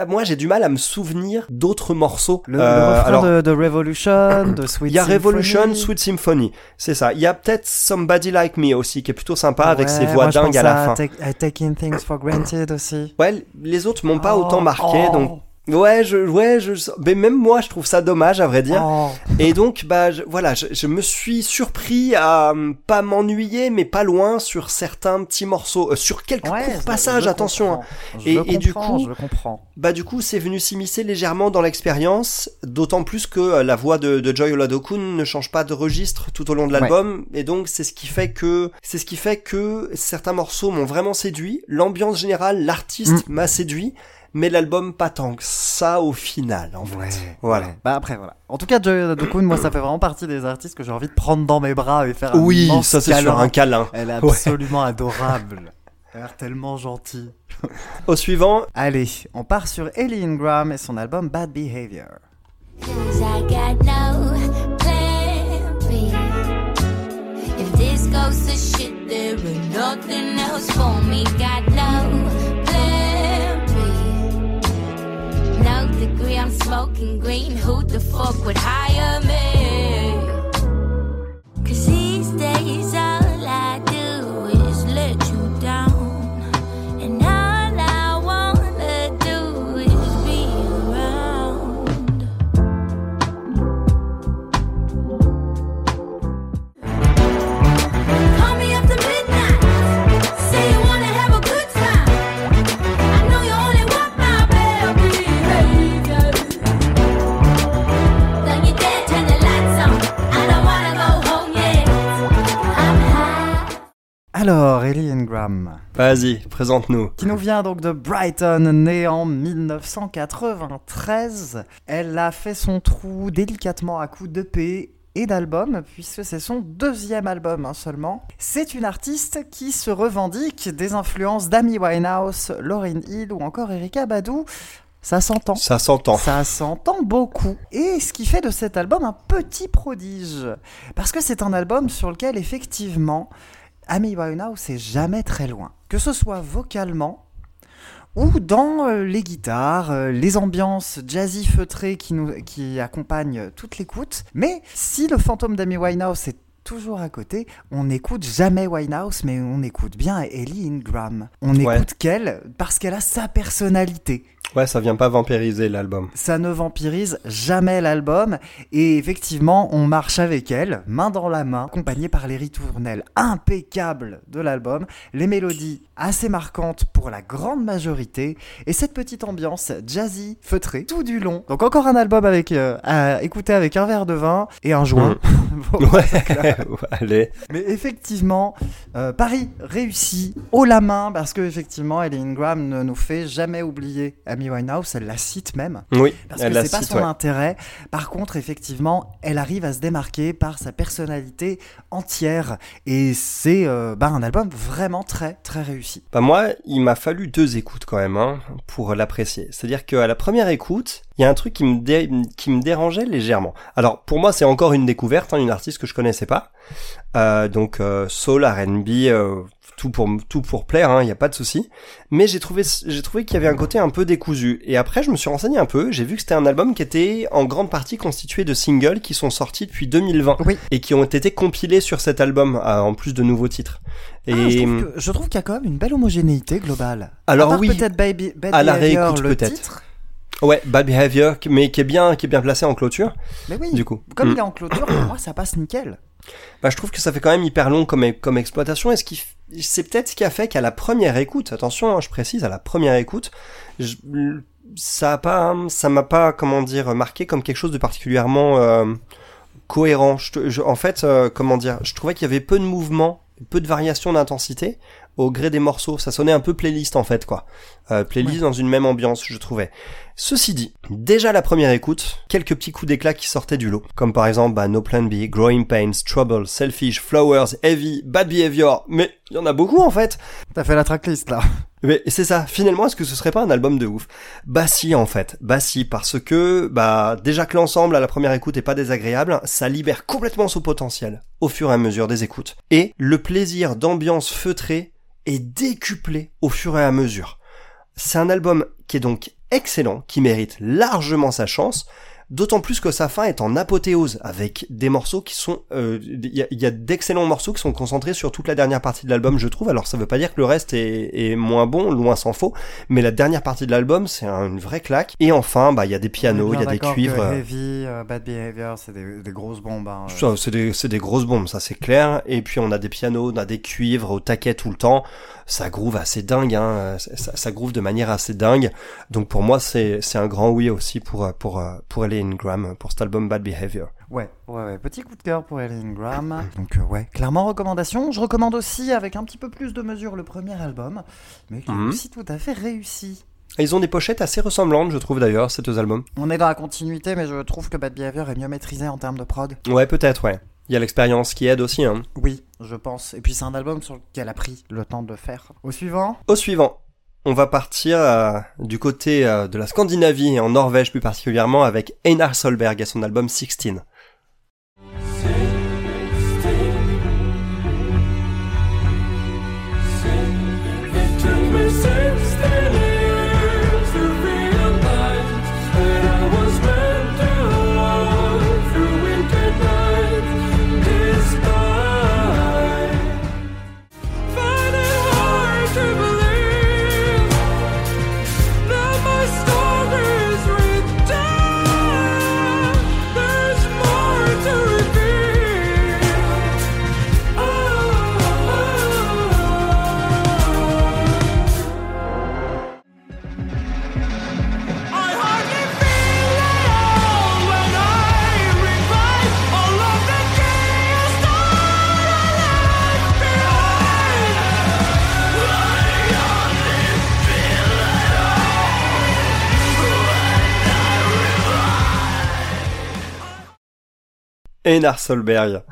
moi j'ai du mal à me souvenir d'autres morceaux. Le, le Euh, refrain alors, de, de Revolution, de (coughs) Sweet il y a Revolution, Symphony. Sweet Symphony, c'est ça. Il y a peut-être Somebody Like Me aussi, qui est plutôt sympa avec ses voix moi, je dingues pense à la fin. Take- à Taking Things for Granted aussi. Ouais, les autres m'ont pas Oh, autant marqué, oh, donc ouais, je, ouais, je, mais même moi je trouve ça dommage à vrai dire. oh. Et donc, bah, je- voilà, je, je me suis surpris à hum, pas m'ennuyer, mais pas loin sur certains petits morceaux, euh, sur quelques Ouais, courts passages, attention. hein. Et- du coup- je le comprends. Bah, du coup, c'est venu s'immiscer légèrement dans l'expérience, d'autant plus que euh, la voix de, de Joy Oladokun ne change pas de registre tout au long de l'album, et donc c'est ce qui fait que c'est ce qui fait que certains morceaux m'ont vraiment séduit, l'ambiance générale, l'artiste Mm. m'a séduit, mais l'album pas tant que ça au final, en fait. Voilà. Bah après voilà. En tout cas, Joy Dokun, moi ça fait vraiment partie des artistes que j'ai envie de prendre dans mes bras et faire un Oui, ça c'est sur un câlin. Elle est Ouais. absolument adorable. Elle a l'air tellement gentille. Au suivant, Allez, on part sur Ellie Ingram et son album Bad Behavior. 'Cause I got no plan B. If this goes to shit, there ain't nothing else for me. Got no No degree, I'm smoking green. Who the fuck would hire me? Cause these days I Alors, Ellie Ingram, vas-y, présente-nous. qui nous vient donc de Brighton, née en 1993. Elle a fait son trou délicatement à coups d'EP et d'albums, puisque c'est son deuxième album hein, seulement. C'est une artiste qui se revendique des influences d'Amy Winehouse, Lauryn Hill ou encore Erika Badu. Ça s'entend. Ça s'entend. Ça s'entend beaucoup. Et ce qui fait de cet album un petit prodige. Parce que c'est un album sur lequel, effectivement, Amy Winehouse est jamais très loin. Que ce soit vocalement ou dans euh, les guitares, euh, les ambiances jazzy feutrées qui, nous, qui accompagnent toute l'écoute. Mais si le fantôme d'Amy Winehouse est toujours à côté, on n'écoute jamais Winehouse, mais on écoute bien Ellie Ingram. On Ouais. écoute qu'elle parce qu'elle a sa personnalité. Ouais, ça vient pas vampiriser l'album. Ça ne vampirise jamais l'album et effectivement on marche avec elle, main dans la main, accompagnée par les ritournelles impeccables de l'album, les mélodies assez marquantes pour la grande majorité et cette petite ambiance jazzy, feutrée tout du long. Donc encore un album avec euh, à écouter avec un verre de vin et un joint. (laughs) Bon, (laughs) Ouais, allez. mais effectivement, euh, Paris réussit haut la main parce que effectivement, Ellen Graham ne nous fait jamais oublier Amy Winehouse. Elle la cite même Oui, parce que c'est pas cite, son ouais. intérêt. Par contre, effectivement, elle arrive à se démarquer par sa personnalité entière et c'est euh, bah, un album vraiment très très réussi. Bah moi, il m'a fallu deux écoutes quand même hein, pour l'apprécier. C'est-à-dire qu'à la première écoute, il y a un truc qui me, dé- qui me dérangeait légèrement. Alors pour moi, c'est encore une découverte, hein, une artiste que je connaissais pas. Euh, donc euh, soul, R&B, euh, tout pour tout pour plaire, il n'y a pas de souci. Mais j'ai trouvé j'ai trouvé qu'il y avait un côté un peu décousu. Et après, je me suis renseigné un peu. J'ai vu que c'était un album qui était en grande partie constitué de singles qui sont sortis depuis 2020 Oui. et qui ont été compilés sur cet album euh, en plus de nouveaux titres. Et Ah, je trouve qu'il y a quand même une belle homogénéité globale. Alors oui, peut-être Baby, Bad à la réécoute peut-être. Ouais, Bad Behavior, mais qui est bien, qui est bien placé en clôture, Mais oui, du coup. comme Mm. il est en clôture, pour moi ça passe nickel. Bah, je trouve que ça fait quand même hyper long comme, comme exploitation, et ce qui, c'est peut-être ce qui a fait qu'à la première écoute, attention, hein, je précise, à la première écoute, je- ça a pas, ça m'a pas, comment dire, marqué comme quelque chose de particulièrement euh, cohérent. Je, je- en fait, euh, comment dire, je trouvais qu'il y avait peu de mouvements, peu de variations d'intensité au gré des morceaux. Ça sonnait un peu playlist en fait, quoi. Euh, playlist dans une même ambiance, je trouvais. Ceci dit, déjà la première écoute, quelques petits coups d'éclat qui sortaient du lot, comme par exemple bah, No Plan B, Growing Pains, Trouble, Selfish, Flowers, Heavy, Bad Behavior, mais il y en a beaucoup en fait. T'as fait la tracklist là. (laughs) Mais c'est ça, finalement, est-ce que ce serait pas un album de ouf? Bah si, en fait. Bah si, parce que, bah, déjà que l'ensemble à la première écoute est pas désagréable, ça libère complètement son potentiel au fur et à mesure des écoutes. Et le plaisir d'ambiance feutrée décuplé au fur et à mesure. C'est un album qui est donc excellent, qui mérite largement sa chance, d'autant plus que sa fin est en apothéose, avec des morceaux qui sont... euh, Il y a, y a d'excellents morceaux qui sont concentrés sur toute la dernière partie de l'album, je trouve. Alors ça veut pas dire que le reste est, est moins bon, loin s'en faut, mais la dernière partie de l'album, c'est un- une vraie claque. Et enfin, bah il y a des pianos, il y a des cuivres... Heavy, euh, Bad Behavior, c'est des, des grosses bombes. hein. c'est des, des grosses bombes, ça c'est clair. Et puis on a des pianos, on a des cuivres au taquet tout le temps. Ça groove assez dingue, hein. ça, groove de manière assez dingue. Donc pour moi c'est c'est un grand oui aussi pour euh, pour euh, Graham pour cet album Bad Behavior. Ouais, ouais, ouais. Petit coup de cœur pour Ellen Graham. Donc, euh, ouais, clairement recommandation. Je recommande aussi avec un petit peu plus de mesure le premier album, mais qui est Mhm. aussi tout à fait réussi. Ils ont des pochettes assez ressemblantes, je trouve d'ailleurs, ces deux albums. On est dans la continuité, mais je trouve que Bad Behavior est mieux maîtrisé en termes de prod. Ouais, peut-être, ouais. Il y a l'expérience qui aide aussi. Hein. Oui, je pense. Et puis c'est un album sur lequel a pris le temps de faire. Au suivant Au suivant, on va partir euh, du côté euh, de la Scandinavie en Norvège plus particulièrement avec Einar Solberg et son album 16. Einar Solberg.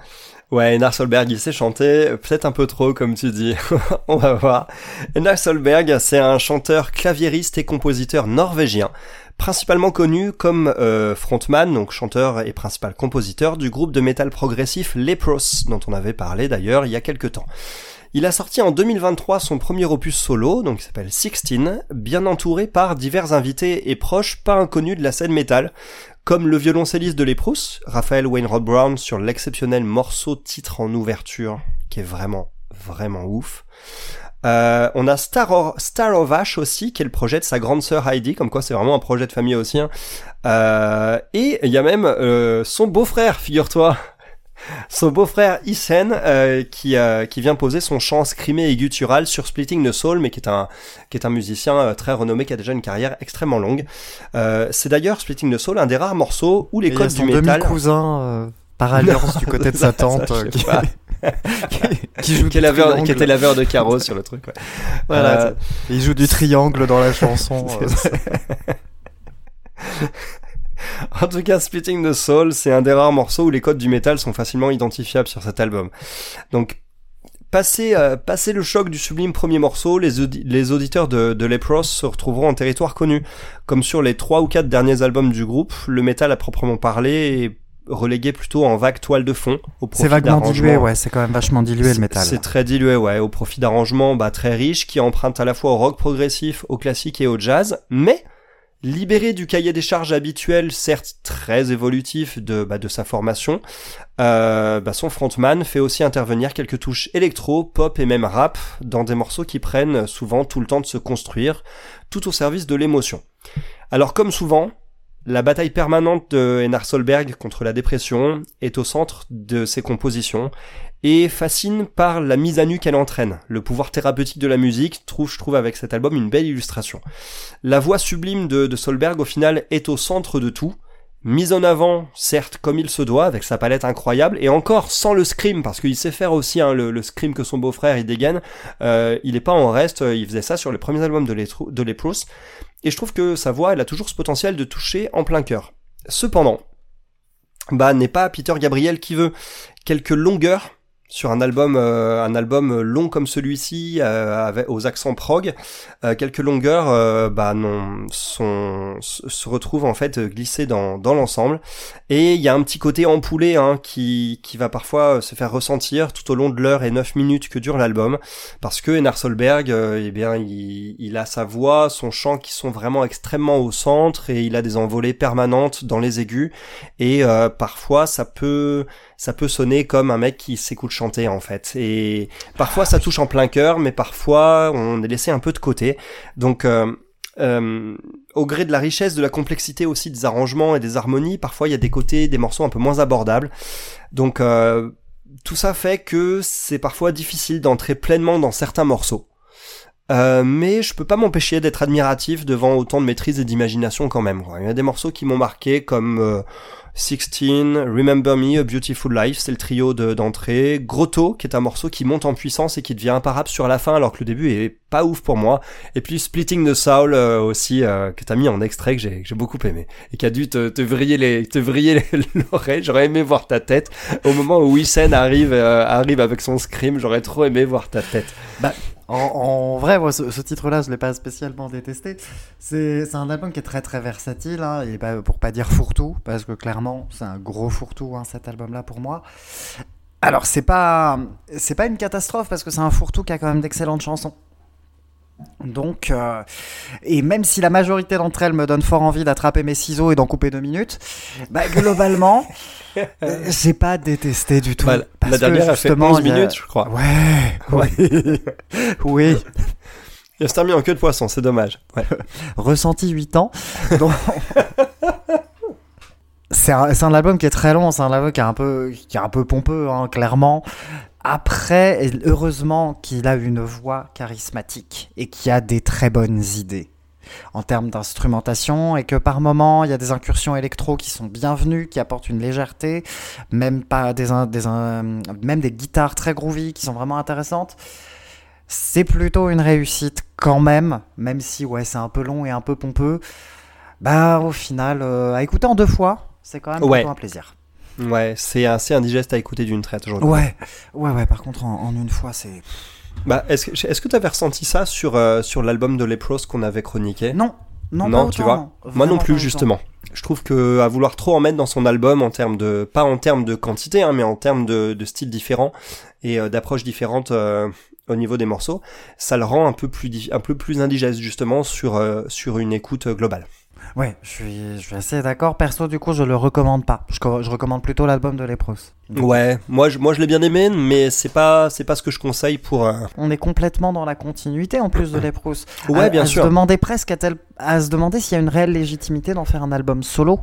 Ouais, Einar Solberg, il sait chanter, peut-être un peu trop, comme tu dis. (laughs) On va voir. Einar Solberg, c'est un chanteur claviériste et compositeur norvégien, principalement connu comme euh, frontman, donc chanteur et principal compositeur du groupe de métal progressif Lepros, dont on avait parlé d'ailleurs il y a quelques temps. Il a sorti en 2023 son premier opus solo, donc il s'appelle Sixteen, bien entouré par divers invités et proches pas inconnus de la scène métal, comme le violoncelliste de l'Eprous, Raphaël Wainwright Brown sur l'exceptionnel morceau titre en ouverture, qui est vraiment, vraiment ouf. Euh, on a Star, of- Ash aussi, qui est le projet de sa grande sœur Heidi, comme quoi c'est vraiment un projet de famille aussi. hein. Euh, et il y a même euh, son beau-frère, figure-toi. Son beau-frère Isen, euh, qui, euh, qui vient poser son chant scrimé et guttural sur Splitting the Soul, mais qui est un, qui est un musicien euh, très renommé, qui a déjà une carrière extrêmement longue. C'est d'ailleurs Splitting the Soul, un des rares morceaux où les Et il y a codes son du métal... euh, par alliance du (laughs) côté de sa tante (laughs) qui, joue qui, laveur- était laveur de carreaux sur le truc. Ouais. Voilà, il joue du triangle dans la chanson. (laughs) (laughs) En tout cas, Splitting the Soul, c'est un des rares morceaux où les codes du métal sont facilement identifiables sur cet album. Donc, passé, euh, passé le choc du sublime premier morceau, les, audi- les auditeurs de, de Lepros se retrouveront en territoire connu. Comme sur les trois ou quatre derniers albums du groupe, le métal à proprement parler est relégué plutôt en vague toile de fond. au profit C'est vaguement dilué, ouais, c'est quand même vachement dilué le métal. c'est très dilué, ouais, au profit d'arrangements bah, très riches qui empruntent à la fois au rock progressif, au classique et au jazz, mais libéré du cahier des charges habituel, certes très évolutif de, bah, de sa formation, euh, bah, son frontman fait aussi intervenir quelques touches électro, pop et même rap dans des morceaux qui prennent souvent tout le temps de se construire, tout au service de l'émotion. Alors comme souvent, la bataille permanente de Einar Solberg contre la dépression est au centre de ses compositions et fascine par la mise à nu qu'elle entraîne. Le pouvoir thérapeutique de la musique trouve, je trouve, avec cet album une belle illustration. La voix sublime de, Solberg, au final, est au centre de tout. Mise en avant, certes, comme il se doit, avec sa palette incroyable, et encore sans le scream, parce qu'il sait faire aussi hein, le, le scream que son beau-frère il dégaine. Euh, il est pas en reste, euh, il faisait ça sur les premiers albums de Letro- de et je trouve que sa voix, elle a toujours ce potentiel de toucher en plein cœur. Cependant, bah n'est pas Peter Gabriel qui veut quelques longueurs sur un album euh, un album long comme celui-ci euh, aux accents prog. Euh, quelques longueurs bah non sont se retrouvent en fait glissées dans l'ensemble. Et il y a un petit côté ampoulé hein, qui qui va parfois se faire ressentir tout au long de l'heure et neuf minutes que dure l'album. Parce que Einar Solberg euh, eh bien il, a sa voix son chant qui sont vraiment extrêmement au centre et il a des envolées permanentes dans les aigus. Et parfois ça peut ça peut sonner comme un mec qui s'écoute chanter en fait et parfois ça touche en plein cœur mais parfois on est laissé un peu de côté donc euh, euh, au gré de la richesse, de la complexité aussi des arrangements et des harmonies, parfois il y a des côtés, des morceaux un peu moins abordables. Donc euh, tout ça fait que c'est parfois difficile d'entrer pleinement dans certains morceaux. Euh, mais je peux pas m'empêcher d'être admiratif devant autant de maîtrise et d'imagination quand même. quoi. Il y a des morceaux qui m'ont marqué comme euh, 16, Remember Me, A Beautiful Life, c'est le trio de- d'entrée. Grotto, qui est un morceau qui monte en puissance et qui devient imparable sur la fin alors que le début est pas ouf pour moi. Et puis Splitting the Soul euh, aussi, euh, que t'as mis en extrait que j'ai beaucoup aimé. Et qui a dû te, te vriller les, te vriller (laughs) l'oreille. J'aurais aimé voir ta tête. Au moment où Wissen arrive, euh, arrive avec son scream, j'aurais trop aimé voir ta tête. En, vrai, moi, ce, titre-là, je l'ai pas spécialement détesté. C'est un album qui est très très versatile, hein, et pas, pour pas dire fourre-tout, parce que clairement, c'est un gros fourre-tout, hein, cet album-là pour moi. Alors, c'est pas pas une catastrophe parce que c'est un fourre-tout qui a quand même d'excellentes chansons. Donc, euh, et même si la majorité d'entre elles me donnent fort envie d'attraper mes ciseaux et d'en couper deux minutes, bah, globalement, (laughs) euh, j'ai pas détesté du tout. Bah, la parce que dernière a fait justement, 11 il y a- minutes, je crois. Ouais, oui, (laughs) oui. Il se termine en queue de poisson, c'est dommage. Ouais. (laughs) ressenti 8 ans. Donc... c'est un, c'est un album qui est très long, c'est un album qui est un peu, qui est un peu pompeux, hein, clairement. Après, heureusement qu'il a une voix charismatique et qui a des très bonnes idées en termes d'instrumentation et que par moment il y a des incursions électro qui sont bienvenues, qui apportent une légèreté, même pas des, des même des guitares très groovy qui sont vraiment intéressantes. C'est plutôt une réussite quand même, même si ouais c'est un peu long et un peu pompeux. Bah au final, euh, à écouter en deux fois, c'est quand même Ouais. plutôt un plaisir. Ouais, c'est assez indigeste à écouter d'une traite aujourd'hui. Ouais, ouais, ouais. Par contre, en, en une fois, c'est Bah, est-ce que est-ce que t'avais ressenti ça sur euh, sur l'album de Lepros qu'on avait chroniqué? Non, non, Non, pas tu autant, vois? non. Moi non plus justement. Je trouve que à vouloir trop en mettre dans son album en termes de pas en termes de quantité hein, mais en termes de, de styles différents et euh, d'approches différentes euh, au niveau des morceaux, ça le rend un peu plus un peu plus indigeste justement sur euh, sur une écoute globale. Ouais, je suis, je suis assez d'accord. Perso, du coup, je le recommande pas. Je, je recommande plutôt l'album de Lepros. Ouais, moi je, moi je l'ai bien aimé, mais c'est pas, c'est pas ce que je conseille pour un. On est complètement dans la continuité en plus de Lepros. Ouais, à, bien à sûr. Se demander presque à, tel- à se demander s'il y a une réelle légitimité d'en faire un album solo.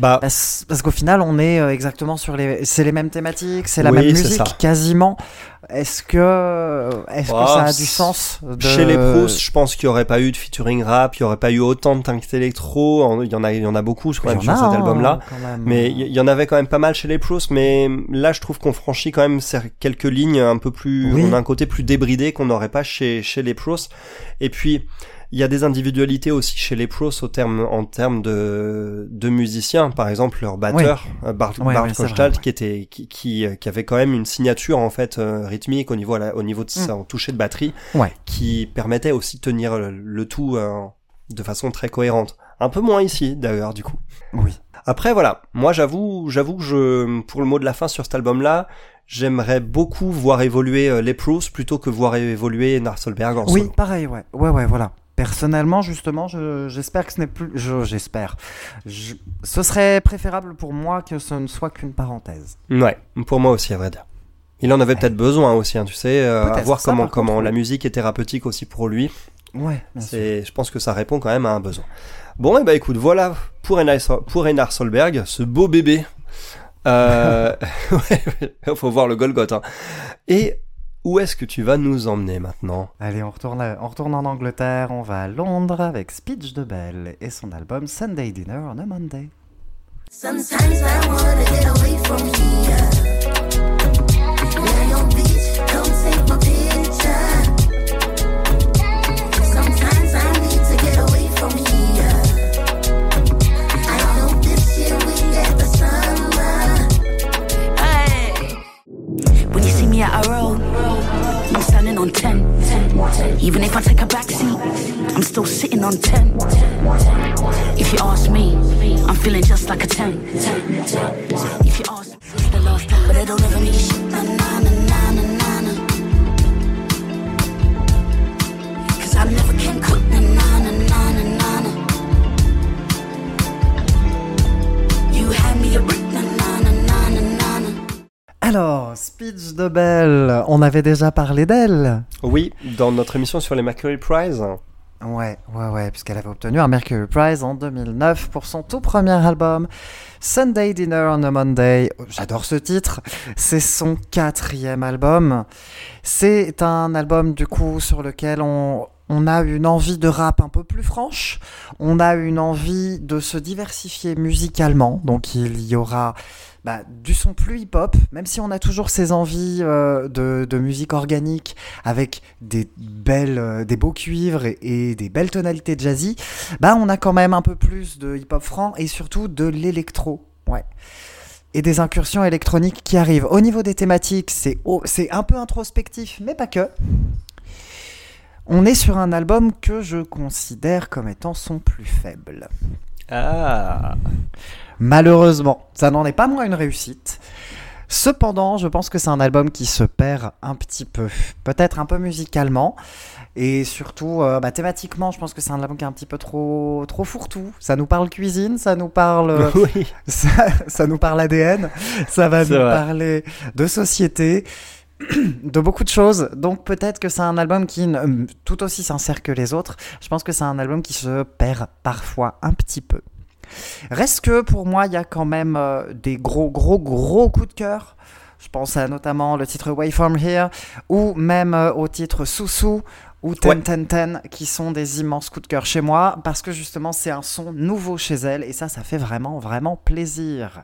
Bah, Parce, parce qu'au final, on est euh, exactement sur les. C'est les mêmes thématiques, c'est la Oui, même musique ça. quasiment. Est-ce que, est-ce Ah, que ça a du sens de... Chez les pros, je pense qu'il y aurait pas eu de featuring rap, il y aurait pas eu autant de tanks électro. Il y en a, il y en a beaucoup, je crois, sur cet hein, album-là. Mais il y, en avait quand même pas mal chez les pros, mais là je trouve qu'on franchit quand même quelques lignes un peu plus, Oui. on a un côté plus débridé qu'on n'aurait pas chez chez les pros. Et puis il y a des individualités aussi chez les pros au terme, en termes de, de musiciens. Par exemple, leur batteur, euh, Bart, vrai, ouais. qui était, qui, qui, euh, qui avait quand même une signature, en fait, euh, rythmique au niveau, la- au niveau de son toucher de batterie, Mm. Ouais. qui permettait aussi de tenir le, le tout euh, de façon très cohérente. Un peu moins ici, d'ailleurs, du coup. Oui. Après voilà, moi j'avoue, j'avoue que je, pour le mot de la fin sur cet album-là, j'aimerais beaucoup voir évoluer les Pros plutôt que voir évoluer Narsolberg en Oui, solo. pareil, ouais. Ouais, ouais, voilà. Personnellement, justement, je- j'espère que ce n'est plus. je- J'espère. Je- Ce serait préférable pour moi que ce ne soit qu'une parenthèse. Ouais, pour moi aussi à vrai dire. Il en avait peut-être besoin aussi, hein, tu sais, euh, à voir ça, comment contre, comment la musique est thérapeutique aussi pour lui. Ouais, bien sûr. Je pense que ça répond quand même à un besoin. Bon, et bah écoute, voilà pour Einar, pour Einar Solberg, ce beau bébé. Euh, (laughs) ouais, faut voir le Golgoth. Hein. Et où est-ce que tu vas nous emmener maintenant? Allez, on retourne, à- on retourne en Angleterre, on va à Londres avec Speech de Bell et son album Sunday Dinner on a Monday. Sometimes I wanna get away from here. Lay on beach, don't take my picture. Sometimes I need to get away from here. I hope this year we get the summer. Hey. When you see me at a road, I'm standing on 10. Even if I take a back seat, I'm still sitting on 10. If you ask me, I'm feeling just like a 10. If you ask it's the last time, but I don't ever need shit. Na, na, na, Speech de Bell, on avait déjà parlé d'elle. Oui, dans notre émission sur les Mercury Prize. Ouais, ouais, ouais, puisqu'elle avait obtenu un Mercury Prize en 2009 pour son tout premier album, Sunday Dinner on a Monday. J'adore ce titre. C'est son quatrième album. C'est un album, du coup, sur lequel on, on a une envie de rap un peu plus franche. On a une envie de se diversifier musicalement. Donc, il y aura bah, du son plus hip-hop, même si on a toujours ces envies euh, de, musique organique avec des belles, euh, des beaux cuivres et, des belles tonalités jazzy, bah on a quand même un peu plus de hip-hop franc et surtout de l'électro, ouais. Et des incursions électroniques qui arrivent. Au niveau des thématiques, c'est un peu introspectif, mais pas que. On est sur un album que je considère comme étant son plus faible. Ah, Malheureusement, ça n'en est pas moins une réussite. Cependant, je pense que c'est un album qui se perd un petit peu. Peut-être un peu musicalement. Et surtout, euh, bah, thématiquement, je pense que c'est un album qui est un petit peu trop, trop fourre-tout. Ça nous parle cuisine, ça nous parle, (laughs) euh, oui. (laughs) ça, ça nous parle ADN, ça va nous vrai. parler de société, (clears throat) de beaucoup de choses. Donc peut-être que c'est un album qui, ne- tout aussi sincère que les autres, je pense que c'est un album qui se perd parfois un petit peu. Reste que pour moi, il y a quand même euh, des gros, gros, gros coups de cœur. Je pense à notamment le titre Way From Here ou même euh, au titre Soussou ou Ten Ouais. Ten Ten qui sont des immenses coups de cœur chez moi parce que justement c'est un son nouveau chez elle et ça, ça fait vraiment, vraiment plaisir.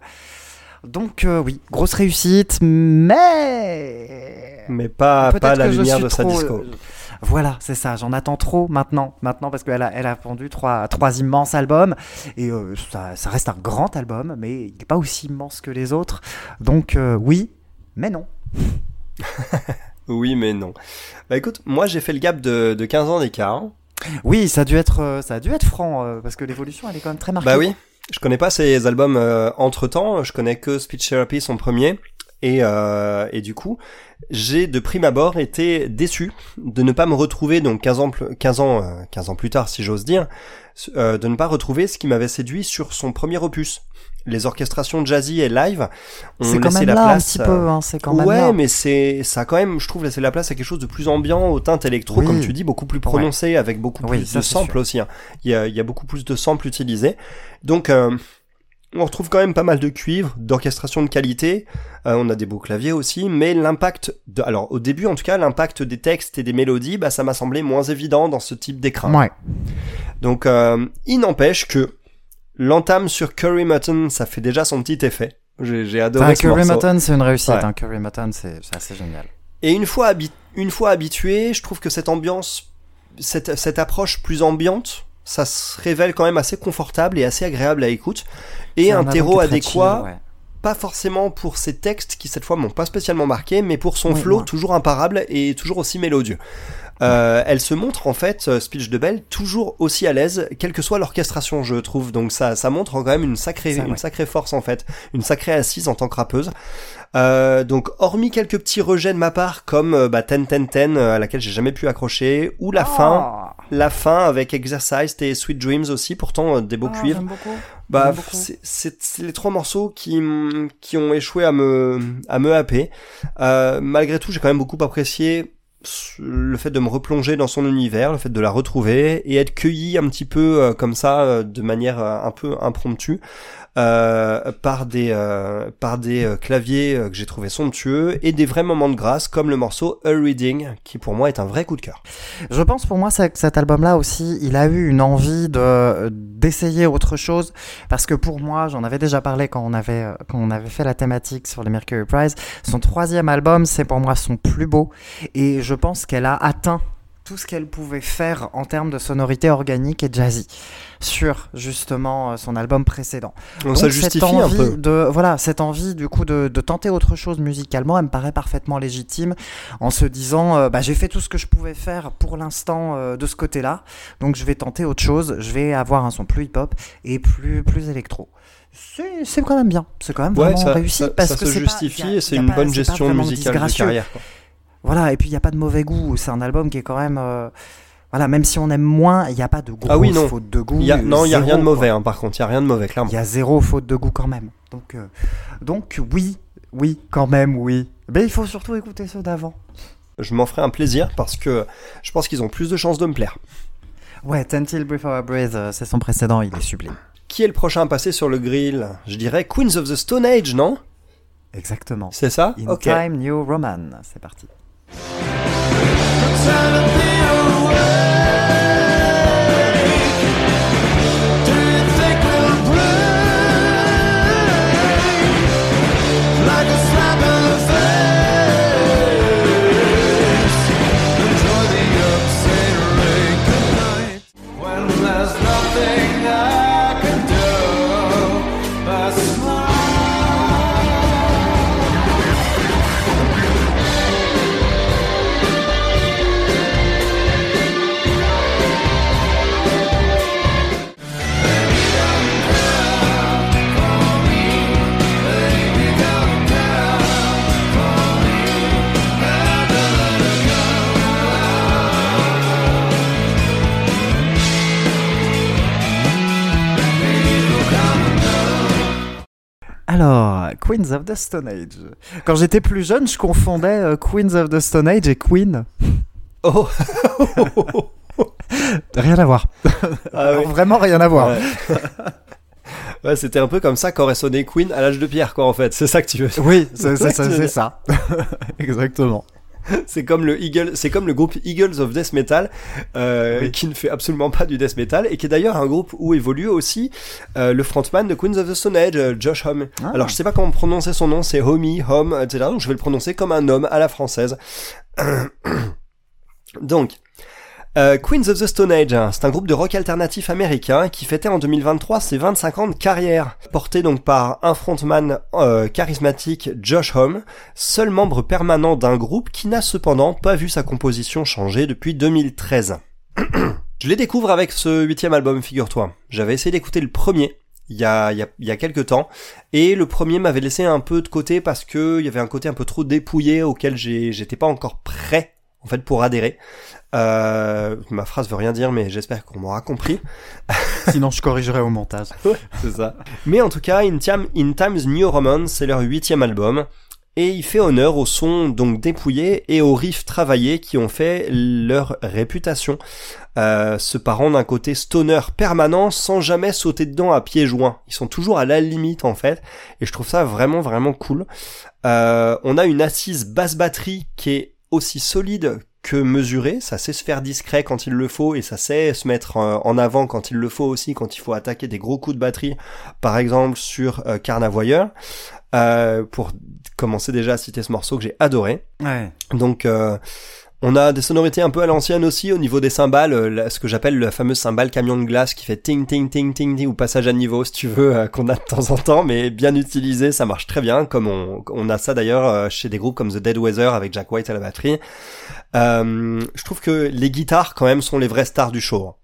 Donc euh, oui, grosse réussite, mais Mais pas, pas à la lumière de sa disco. Voilà, c'est ça. J'en attends trop maintenant, maintenant parce qu'elle a, elle a vendu trois, trois immenses albums et euh, ça, ça reste un grand album, mais il n'est pas aussi immense que les autres. Donc euh, oui, mais non. (laughs) Oui, mais non. Bah écoute, moi j'ai fait le gap de, de 15 ans d'écart. Oui, ça a dû être, euh, ça a dû être franc parce que l'évolution elle est quand même très marquée. Bah oui, je connais pas ces albums entre temps, je connais que Speech Therapy, son premier. Et, euh, et du coup, j'ai de prime abord été déçu de ne pas me retrouver, donc 15 ans, pl- 15 ans, euh, 15 ans plus tard si j'ose dire, euh, de ne pas retrouver ce qui m'avait séduit sur son premier opus. Les orchestrations jazzy et live ont C'est quand laissé même la là un place. petit euh, peu, hein, c'est quand même ouais, là. mais c'est ça a quand même, je trouve, laissé la place à quelque chose de plus ambiant, aux teintes électro, Oui. comme tu dis, beaucoup plus prononcé, avec beaucoup Oui, plus ça, de samples aussi. hein. Il, y a, il y a beaucoup plus de samples utilisés. Donc, euh, on retrouve quand même pas mal de cuivre, d'orchestration de qualité. Euh, on a des beaux claviers aussi, mais l'impact, de, alors au début en tout cas, l'impact des textes et des mélodies, bah ça m'a semblé moins évident dans ce type d'écran. Ouais. Donc, euh, il n'empêche que l'entame sur Curry Mutton, ça fait déjà son petit effet. J'ai j'ai adoré Enfin, ce Curry morceau. Mutton, c'est une réussite. Ouais. hein. Curry Mutton, c'est c'est assez génial. Et une fois, habi- une fois habitué, je trouve que cette ambiance, cette, cette approche plus ambiante, ça se révèle quand même assez confortable et assez agréable à écoute. Et un terreau adéquat, ouais. pas forcément pour ses textes qui cette fois m'ont pas spécialement marqué, mais pour son Oui, flow toujours imparable et toujours aussi mélodieux. Euh, elle se montre en fait, euh, Speech de Belle, toujours aussi à l'aise, quelle que soit l'orchestration, je trouve. Donc ça, ça montre quand même une sacrée, Ça, une ouais. sacrée force en fait, une sacrée assise en tant que rappeuse. Euh, donc hormis quelques petits rejets de ma part, comme euh, bah, Ten Ten Ten euh, à laquelle j'ai jamais pu accrocher, ou la fin, Oh. La fin avec Exercise et Sweet Dreams aussi, pourtant euh, des beaux Ah, cuivres. Bah, c'est- les trois morceaux qui, m- qui ont échoué à me, à me happer. Euh, malgré tout, j'ai quand même beaucoup apprécié le fait de me replonger dans son univers, le fait de la retrouver et être cueilli un petit peu euh, comme ça, euh, de manière euh, un peu impromptue, euh, par des, euh, par des euh, claviers euh, que j'ai trouvé somptueux et des vrais moments de grâce, comme le morceau A Reading, qui pour moi est un vrai coup de cœur. Je pense pour moi que cet album-là aussi, il a eu une envie de d'essayer autre chose parce que pour moi, j'en avais déjà parlé quand on avait quand on avait fait la thématique sur les Mercury Prize. Son troisième album, c'est pour moi son plus beau et je pense qu'elle a atteint tout ce qu'elle pouvait faire en termes de sonorité organique et jazzy sur justement euh, son album précédent. Donc, ça cette justifie un envie peu. De, voilà, cette envie du coup de, de tenter autre chose musicalement, elle me paraît parfaitement légitime en se disant euh, bah, j'ai fait tout ce que je pouvais faire pour l'instant euh, de ce côté-là, donc je vais tenter autre chose, je vais avoir un son plus hip-hop et plus, plus électro. C'est quand même bien, c'est quand même Ouais, vraiment ça, réussi ça, parce ça que se pas- justifie y a- et c'est une pas- bonne gestion musicale de carrière. quoi. Voilà, et puis il n'y a pas de mauvais goût, c'est un album qui est quand même. euh, voilà, même si on aime moins, il n'y a pas de grosses Ah oui, non. fautes de goût. Y a, non, il y a rien de mauvais, hein, par contre, il y a rien de mauvais, clairement. Il y a zéro faute de goût quand même. Donc, euh, donc oui, oui, quand même, oui. Mais il faut surtout écouter ceux d'avant. Je m'en ferai un plaisir parce que je pense qu'ils ont plus de chances de me plaire. Ouais, Tentil Before I Breathe, euh, c'est son précédent, il est sublime. Qui est le prochain à passer sur le grill? Je dirais Queens of the Stone Age, non? Exactement. C'est ça? In Ok. Time New Roman, c'est parti. I'm trying to be away. Alors, Queens of the Stone Age. Quand j'étais plus jeune, je confondais euh, Queens of the Stone Age et Queen. Oh (laughs) Rien à voir. Ah oui. Vraiment rien à voir. Ouais, Ouais, c'était un peu comme ça qu'aurait sonné Queen à l'âge de pierre, quoi, en fait. C'est ça que tu veux. Oui, ça c'est ça. (laughs) Exactement. (laughs) C'est comme le Eagle, c'est comme le groupe Eagles of Death Metal, euh, Oui. qui ne fait absolument pas du death metal et qui est d'ailleurs un groupe où évolue aussi euh, le frontman de Queens of the Stone Age, euh, Josh Homme. Ah. Alors je sais pas comment prononcer son nom, c'est Homie, Home, etc. Donc je vais le prononcer comme un homme à la française. (clears throat) Donc, euh, Queens of the Stone Age, hein, c'est un groupe de rock alternatif américain qui fêtait en 2023 ses 25 ans de carrière, porté donc par un frontman euh, charismatique, Josh Homme, seul membre permanent d'un groupe qui n'a cependant pas vu sa composition changer depuis 2013. (clears throat) Je les découvre avec ce huitième album, figure-toi. J'avais essayé d'écouter le premier, il y a, quelques temps. Et le premier m'avait laissé un peu de côté parce que il y avait un côté un peu trop dépouillé auquel j'étais pas encore prêt, en fait, pour adhérer. Euh, ma phrase veut rien dire, mais j'espère qu'on m'aura compris. (laughs) Sinon, je corrigerai au montage. C'est ça. Mais en tout cas, In, Time- In Times New Roman, c'est leur huitième album. Et il fait honneur au son donc dépouillé et aux riffs travaillés qui ont fait leur réputation, euh, se parant d'un côté stoner permanent sans jamais sauter dedans à pieds joints. Ils sont toujours à la limite en fait, et je trouve ça vraiment vraiment cool. Euh, on a une assise basse batterie qui est aussi solide que mesurée, ça sait se faire discret quand il le faut et ça sait se mettre en avant quand il le faut aussi, quand il faut attaquer des gros coups de batterie, par exemple sur euh, Carnavoyeur, euh, pour commencer déjà à citer ce morceau que j'ai adoré. Ouais. Donc euh, on a des sonorités un peu à l'ancienne aussi au niveau des cymbales, euh, ce que j'appelle la fameuse cymbale camion de glace qui fait ting ting ting ting ting ou passage à niveau si tu veux qu'on a de temps en temps, mais bien utilisé ça marche très bien comme on, on a ça d'ailleurs chez des groupes comme The Dead Weather avec Jack White à la batterie. Euh, je trouve que les guitares quand même sont les vraies stars du show. hein.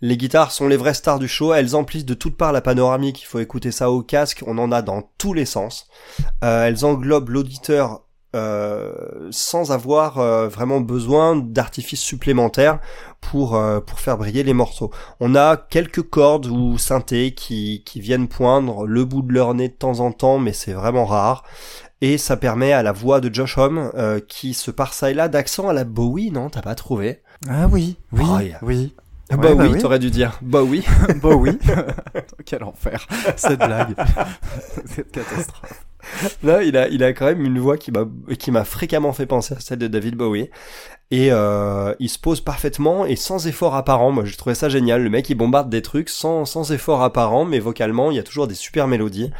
Les guitares sont les vraies stars du show, elles emplissent de toutes parts la panoramique, il faut écouter ça au casque, on en a dans tous les sens. Euh, elles englobent l'auditeur euh, sans avoir vraiment besoin d'artifices supplémentaires pour pour faire briller les morceaux. On a quelques cordes ou synthés qui qui viennent poindre le bout de leur nez de temps en temps, mais c'est vraiment rare. Et ça permet à la voix de Josh Homme, euh, qui se part ça et là d'accent à la Bowie, non, t'as pas trouvé Ah oui, oui, Oh, yeah. oui. Bah Ouais, bah oui, oui. t'aurais dû dire. Bah oui. (laughs) bah (laughs) oui. Quel enfer. Cette blague. (laughs) Cette catastrophe. Là, il a, il a quand même une voix qui m'a, qui m'a fréquemment fait penser à celle de David Bowie. Et euh, il se pose parfaitement et sans effort apparent. Moi, j'ai trouvé ça génial. Le mec, il bombarde des trucs sans, sans effort apparent, mais vocalement, il y a toujours des super mélodies.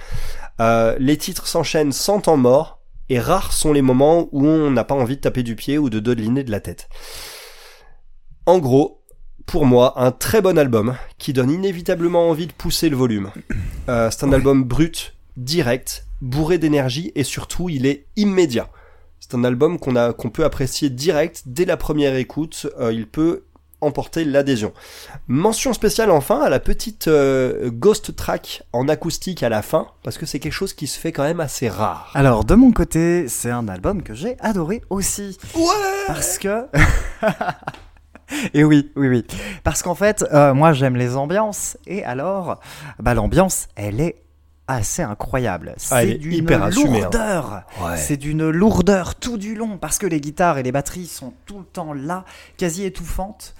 Euh, les titres s'enchaînent sans temps mort, et rares sont les moments où on n'a pas envie de taper du pied ou de dodeliner de la tête. En gros, pour moi, un très bon album qui donne inévitablement envie de pousser le volume. (coughs) Euh, c'est un album brut, direct, bourré d'énergie et surtout il est immédiat. C'est un album qu'on a qu'on peut apprécier direct dès la première écoute. Euh, il peut emporter l'adhésion. Mention spéciale enfin à la petite euh, ghost track en acoustique à la fin parce que c'est quelque chose qui se fait quand même assez rare. Alors, de mon côté, c'est un album que j'ai adoré aussi. Ouais. Parce que. (laughs) Et oui, oui, oui. Parce qu'en fait, euh, moi j'aime les ambiances. Et alors, bah, l'ambiance, elle est assez incroyable. Ah, C'est est d'une hein. lourdeur. Ouais. C'est d'une lourdeur tout du long. Parce que les guitares et les batteries sont tout le temps là, quasi étouffantes.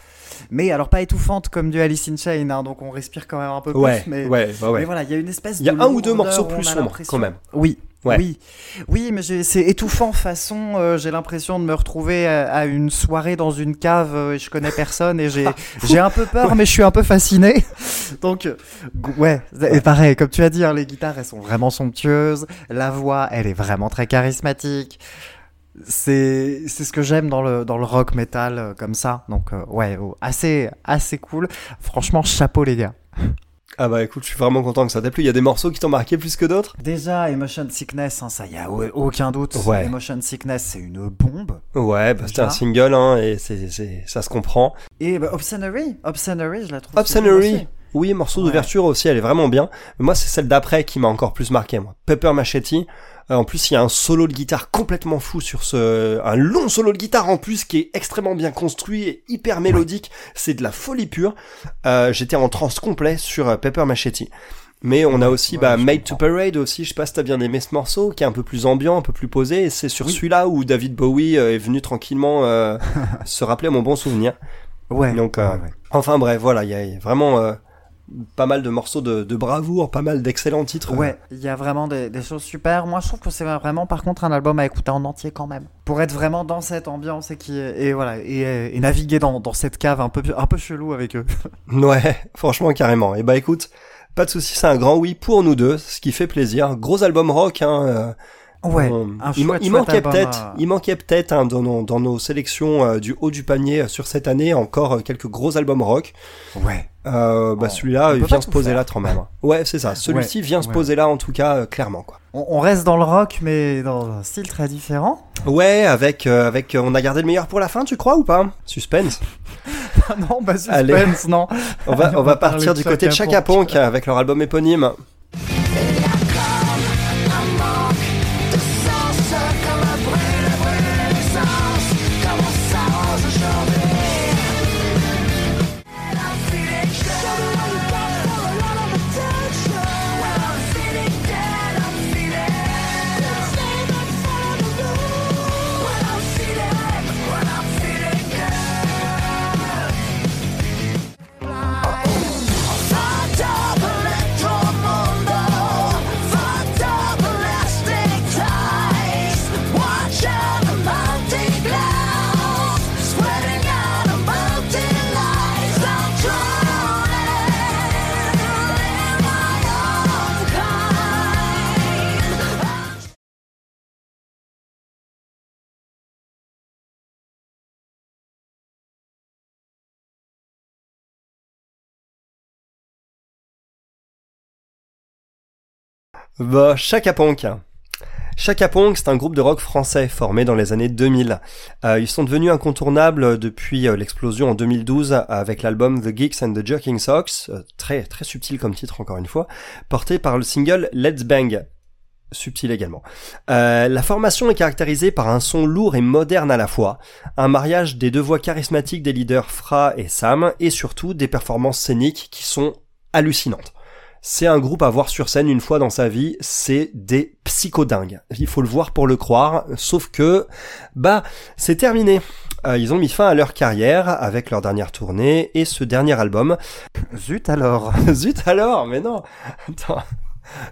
Mais alors, pas étouffantes comme du Alice in Chains, hein, donc on respire quand même un peu Ouais, plus. Mais, ouais, ouais, ouais. mais voilà, il y a une espèce Il y a de un ou deux morceaux plus sombres quand même. Oui, Ouais. oui, oui, mais c'est étouffant façon. euh, j'ai l'impression de me retrouver à, à une soirée dans une cave euh, et je connais personne et j'ai (laughs) j'ai un peu peur, mais je suis un peu fasciné. (laughs) Donc euh, ouais, et pareil, comme tu as dit, hein, les guitares elles sont vraiment somptueuses, la voix elle est vraiment très charismatique. C'est c'est ce que j'aime dans le dans le rock metal euh, comme ça. Donc euh, ouais, oh, assez assez cool. Franchement, chapeau les gars. Ah bah écoute, je suis vraiment content que ça t'ait plu. Il y a des morceaux qui t'ont marqué plus que d'autres? Déjà, Emotion Sickness, hein, ça y a au- aucun doute. Ouais. Emotion Sickness, c'est une bombe. Ouais, bah c'était un single hein, et c'est c'est ça se comprend. Et bah, Obscenery, Obscenery, je la trouve. Obscenery, oui, morceau Ouais. d'ouverture aussi, elle est vraiment bien. Mais moi, c'est celle d'après qui m'a encore plus marqué, moi. Pepper Machete. Euh, en plus, il y a un solo de guitare complètement fou sur ce, un long solo de guitare en plus qui est extrêmement bien construit et hyper mélodique. C'est de la folie pure. Euh, J'étais en transe complet sur euh, Pepper Machete. Mais on a aussi ouais, bah, Made to. Parade aussi, je sais pas si t'as bien aimé ce morceau, qui est un peu plus ambiant, un peu plus posé, et c'est sur Oui. celui-là où David Bowie euh, est venu tranquillement euh, (laughs) se rappeler mon bon souvenir. Ouais. Donc, euh, ouais, ouais. Enfin bref, voilà, il y y a vraiment euh, pas mal de morceaux de, de bravoure, pas mal d'excellents titres. Ouais, il y a vraiment des, des choses super. Moi, je trouve que c'est vraiment, par contre, un album à écouter en entier quand même. Pour être vraiment dans cette ambiance et qui et voilà et, et naviguer dans, dans cette cave un peu un peu chelou avec eux. (laughs) Ouais, franchement carrément. Et bah écoute, pas de souci, c'est un grand oui pour nous deux, ce qui fait plaisir. Gros album rock, hein. euh, Ouais. on- un il, manquait peut-être, euh, il manquait peut-être hein, dans, nos, dans nos sélections euh, du haut du panier euh, sur cette année encore euh, quelques gros albums rock. Ouais. Euh, bah On- celui-là on il vient se poser faire. là quand même. Ouais, c'est ça. (laughs) Celui-ci vient se poser là en tout cas clairement quoi. On, on reste dans le rock, mais dans un style très différent. Ouais, avec euh, avec on a gardé le meilleur pour la fin, tu crois ou pas? Suspense. (laughs) non, bah suspense, Allez. non. On va, Allez, on va partir du côté de Chaka. Ponk avec leur album éponyme. Bah, Chaka Ponk. Chaka c'est un groupe de rock français formé dans les années 2000. Euh, ils sont devenus incontournables depuis euh, l'explosion en 2012 avec l'album The Geeks and the Jerking Socks, euh, très très subtil comme titre encore une fois, porté par le single Let's Bang, subtil également. La formation est caractérisée par un son lourd et moderne à la fois, un mariage des deux voix charismatiques des leaders Fra et Sam, et surtout des performances scéniques qui sont hallucinantes. C'est un groupe à voir sur scène une fois dans sa vie, c'est des psychodingues. Il faut le voir pour le croire, sauf que, bah, c'est terminé. Euh, ils ont mis fin à leur carrière avec leur dernière tournée et ce dernier album. Zut alors. (laughs) Zut alors, mais non. Attends.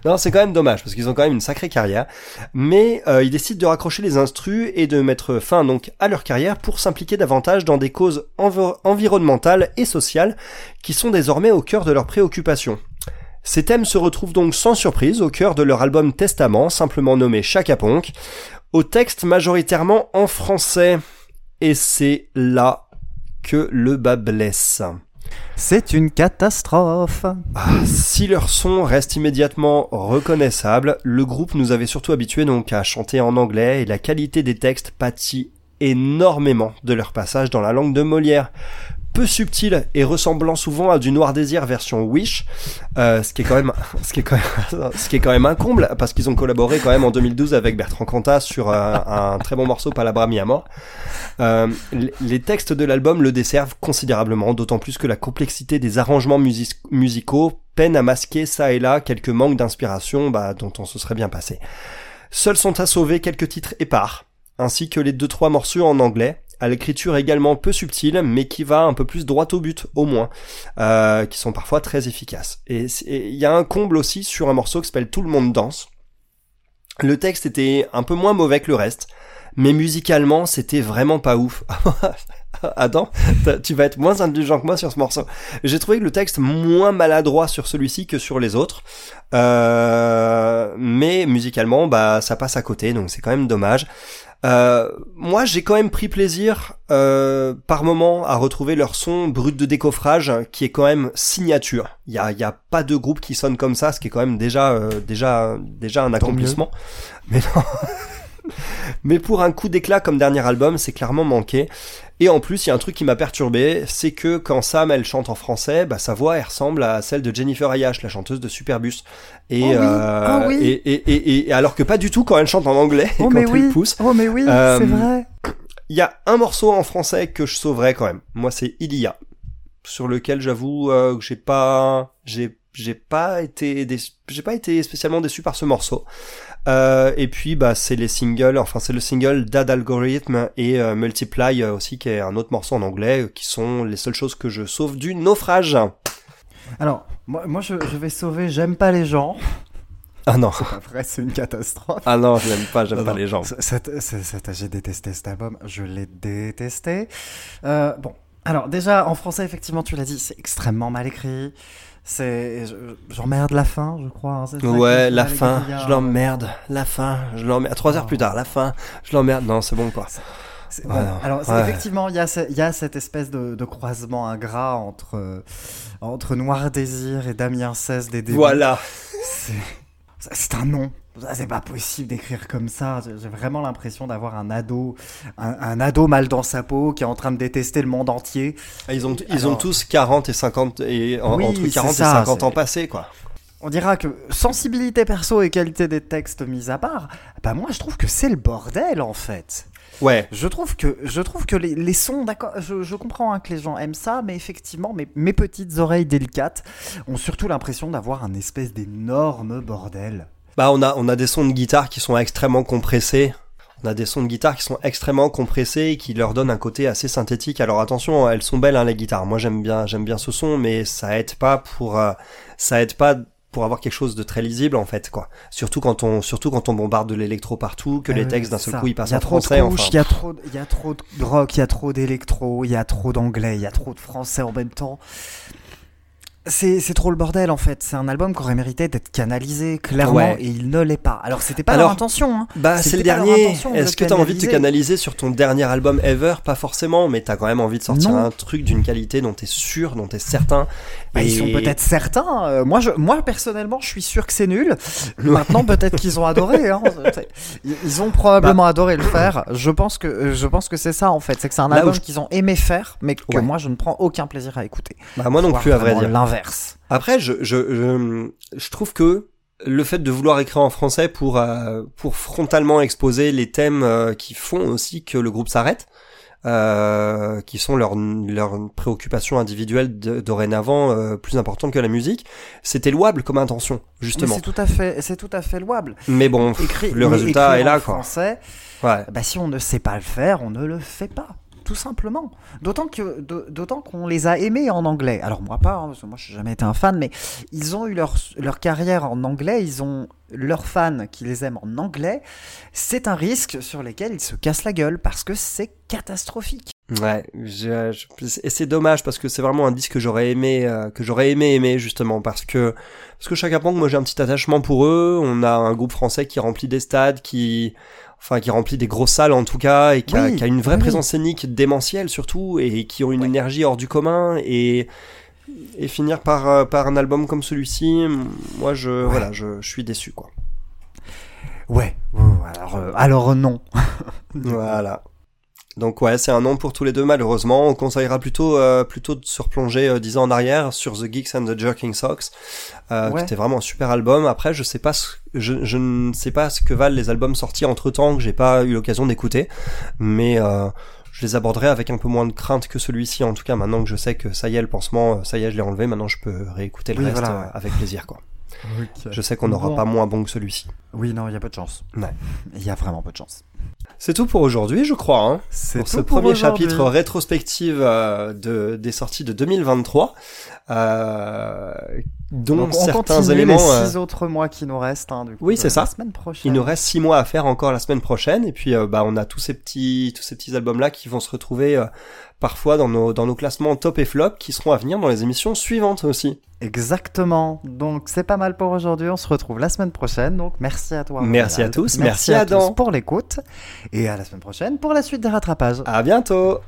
Non, c'est quand même dommage parce qu'ils ont quand même une sacrée carrière, mais euh, ils décident de raccrocher les instrus et de mettre fin donc à leur carrière pour s'impliquer davantage dans des causes env- environnementales et sociales qui sont désormais au cœur de leurs préoccupations. Ces thèmes se retrouvent donc sans surprise au cœur de leur album Testament, simplement nommé Chaka Ponk, au texte majoritairement en français. Et c'est là que le bas blesse. C'est une catastrophe. Ah, si leur son reste immédiatement reconnaissable, le groupe nous avait surtout habitués donc à chanter en anglais et la qualité des textes pâtit énormément de leur passage dans la langue de Molière. Peu subtil et ressemblant souvent à du Noir Désir version Wish, euh, ce qui est quand même, (laughs) ce qui est quand même, ce qui est quand même un comble parce qu'ils ont collaboré quand même en 2012 avec Bertrand Cantat sur euh, un très bon morceau Palabra mi amor. Euh, les textes de l'album le desservent considérablement, d'autant plus que la complexité des arrangements musicaux peine à masquer ça et là quelques manques d'inspiration bah, dont on se serait bien passé. Seuls sont à sauver quelques titres épars, ainsi que les deux trois morceaux en anglais, à l'écriture également peu subtile, mais qui va un peu plus droit au but au moins, euh, qui sont parfois très efficaces. Et il y a un comble aussi sur un morceau qui s'appelle Tout le monde danse. Le texte était un peu moins mauvais que le reste, mais musicalement c'était vraiment pas ouf. (laughs) Adam, tu vas être moins indulgent que moi sur ce morceau. J'ai trouvé le texte moins maladroit sur celui-ci que sur les autres, euh, mais musicalement, bah ça passe à côté, donc c'est quand même dommage. Euh, moi, j'ai quand même pris plaisir euh, par moment à retrouver leur son brut de décoffrage, qui est quand même signature. Il y a, y a pas de groupe qui sonne comme ça, ce qui est quand même déjà, euh, déjà, déjà un accomplissement. Mais non. (laughs) Mais pour un coup d'éclat comme dernier album, c'est clairement manqué. Et en plus, il y a un truc qui m'a perturbé, c'est que quand Sam elle chante en français, bah sa voix elle ressemble à celle de Jennifer Ayash, la chanteuse de Superbus. Et, Oh oui, euh, oh oui. et, et, et, et alors que pas du tout quand elle chante en anglais (laughs) Oh quand mais elle oui. pousse. Oh mais oui, Euh, c'est vrai. Il y a un morceau en français que je sauverais quand même. Moi, c'est Il y a, sur lequel j'avoue euh, que j'ai pas, j'ai, j'ai pas été, j'ai pas été spécialement déçu par ce morceau. Euh, et puis, bah, c'est les singles, enfin, c'est le single Dad Algorithm et euh, Multiply euh, aussi, qui est un autre morceau en anglais, qui sont les seules choses que je sauve du naufrage. Alors, moi, moi je, je vais sauver J'aime pas les gens. Ah non, C'est pas vrai, c'est une catastrophe. ah non, je l'aime pas, j'aime pas non. les gens. J'ai détesté cet album, je l'ai détesté. Euh, bon, alors déjà en français, effectivement, tu l'as dit, c'est extrêmement mal écrit. C'est, je- j'emmerde la fin, je crois. hein, c'est Ouais, la fin, je l'emmerde. La fin, je l'emmerde. Trois heures Oh. plus tard, la fin, je l'emmerde. Non, c'est bon quoi. C'est- Ouais, alors Ouais. effectivement, il y, a ce- il y a cette espèce de, de croisement ingrat entre, euh, entre Noir Désir et Damien 16 des débuts. Voilà. C'est c'est un nom. C'est pas possible d'écrire comme ça. J'ai vraiment l'impression d'avoir un ado, un, un ado mal dans sa peau qui est en train de détester le monde entier. Ah, Ils ont, ils ont Alors- tous 40 et 50 et en- Oui, entre c'est 40 ça, et 50 c'est- ans passés quoi. On dira que sensibilité perso et qualité des textes mis à part, bah moi je trouve que c'est le bordel en fait. Ouais. Je trouve que, je trouve que les, les sons, d'accord, je, je comprends hein, que les gens aiment ça, mais effectivement, mes, mes petites oreilles délicates ont surtout l'impression d'avoir un espèce d'énorme bordel. Bah on a on a des sons de guitare qui sont extrêmement compressés. On a des sons de guitare qui sont extrêmement compressés et qui leur donnent un côté assez synthétique. Alors attention, elles sont belles hein, les guitares. Moi j'aime bien j'aime bien ce son, mais ça aide pas pour euh, ça aide pas pour avoir quelque chose de très lisible en fait quoi. Surtout quand on surtout quand on bombarde de l'électro partout, que les ouais, textes d'un seul ça. coup ils passent Il y a en français. Enfin, il y a trop, il y a trop de rock, il y a trop d'électro, il y a trop d'anglais, il y a trop de français en même temps. C'est trop le bordel en fait. C'est un album qui aurait mérité d'être canalisé clairement Ouais. et il ne l'est pas. Alors c'était pas Alors, leur intention. Hein. Bah, c'est le dernier. Est-ce que t'as envie de te canaliser. sur ton dernier album ever? Pas forcément, mais t'as quand même envie de sortir Non. un truc d'une qualité dont t'es sûr, dont t'es certain. Bah, Ils sont peut-être certains. Euh, moi, je, moi personnellement, je suis sûr que c'est nul. (laughs) Maintenant, peut-être qu'ils ont adoré. Hein. (laughs) Ils- ont probablement adoré le faire. Je pense que euh, je pense que c'est ça en fait. C'est que c'est un Bah. Album je- qu'ils ont aimé faire, mais que Ouais. moi, je ne prends aucun plaisir à écouter. Bah, moi non plus, à vrai dire. L'inverse. Après, je, je, je, je trouve que le fait de vouloir écrire en français pour, euh, pour frontalement exposer les thèmes euh, qui font aussi que le groupe s'arrête, euh, qui sont leurs leurs préoccupations individuelles de- dorénavant euh, plus importantes que la musique, c'était louable comme intention, justement. c'est tout à fait, c'est tout à fait louable. Mais bon, le résultat est là, en quoi. Français, Ouais. bah, si on ne sait pas le faire, on ne le fait pas. Tout simplement. D'autant que, d'au- d'autant qu'on les a aimés en anglais. Alors moi pas, hein, parce que moi je n'ai jamais été un fan, mais ils ont eu leur, leur carrière en anglais, ils ont leurs fans qui les aiment en anglais. C'est un risque sur lequel ils se cassent la gueule parce que c'est catastrophique. Ouais, et c'est dommage parce que c'est vraiment un disque que j'aurais aimé, euh, que j'aurais aimé aimer justement parce que parce que Chaka Punk, moi j'ai un petit attachement pour eux. On a un groupe français qui remplit des stades, qui enfin qui remplit des grosses salles en tout cas et qui, a, Oui, qui a une vraie oui. présence scénique démentielle surtout et qui ont une énergie hors du commun et et finir par euh, par un album comme celui-ci, moi je voilà, je, je suis déçu quoi. Ouais. ouais, alors, euh, alors non. Voilà. Donc ouais, c'est un nom pour tous les deux malheureusement. On conseillera plutôt euh, plutôt de se replonger euh, dix ans en arrière sur The Geeks and the Jerking Socks, euh, Ouais. qui était vraiment un super album. Après, je sais pas, ce, je, je ne sais pas ce que valent les albums sortis entre temps que j'ai pas eu l'occasion d'écouter, mais euh, je les aborderai avec un peu moins de crainte que celui-ci. En tout cas, maintenant que je sais que ça y est, le pansement, euh, ça y est, je l'ai enlevé. Maintenant, je peux réécouter le Oui, reste voilà, euh, ouais. avec plaisir, quoi. Je sais qu'on n'aura Bon. pas moins bon que celui-ci. Oui, non, il y a peu de chance. Ouais. Il y a vraiment peu de chance. C'est tout pour aujourd'hui, je crois. Hein. C'est pour ce pour premier chapitre rétrospective euh, de, des sorties de 2023, euh, dont Donc, on certains éléments. les euh, six autres mois qui nous restent. hein, du coup, Oui, c'est ça. La semaine prochaine. il nous reste six mois à faire encore la semaine prochaine, et puis euh, bah on a tous ces petits tous ces petits albums là qui vont se retrouver euh, parfois dans nos dans nos classements top et flop qui seront à venir dans les émissions suivantes aussi. Exactement. Donc c'est pas mal pour aujourd'hui. On se retrouve la semaine prochaine. Donc merci à toi. Merci à tous. Merci à Adam. tous pour l'écoute. Et à la semaine prochaine pour la suite des rattrapages. À bientôt.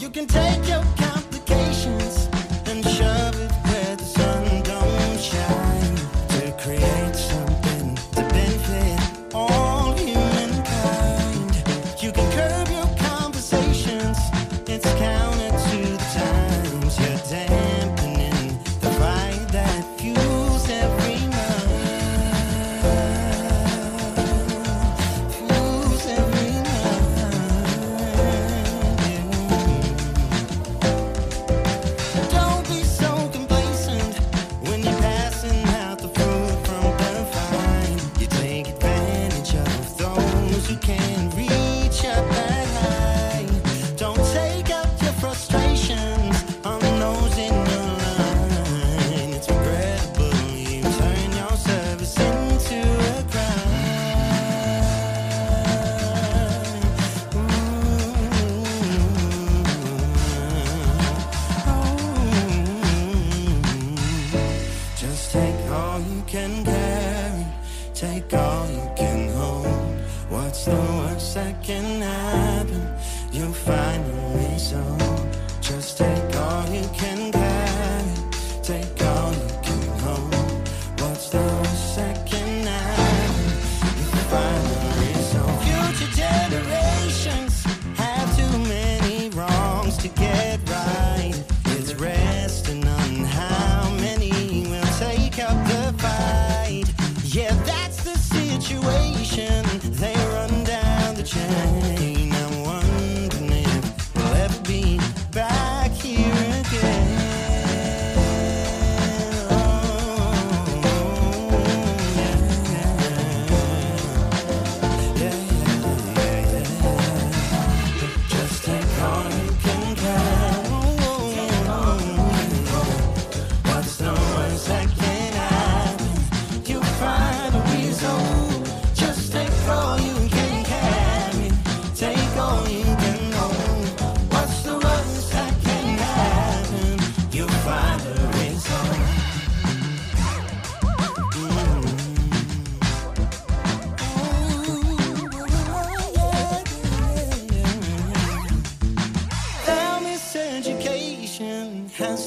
You can take your can carry, take all you can hold. What's the worst that can happen? You'll find a reason. Just take all you can carry, take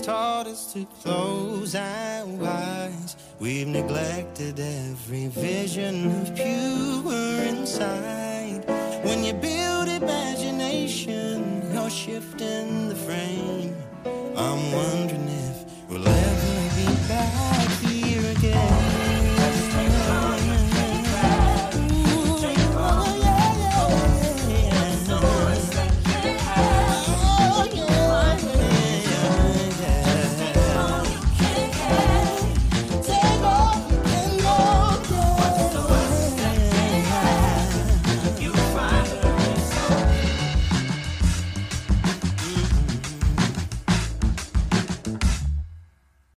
taught us to close our eyes. We've neglected every vision of pure inside. When you build imagination, you're shifting the frame. I'm wondering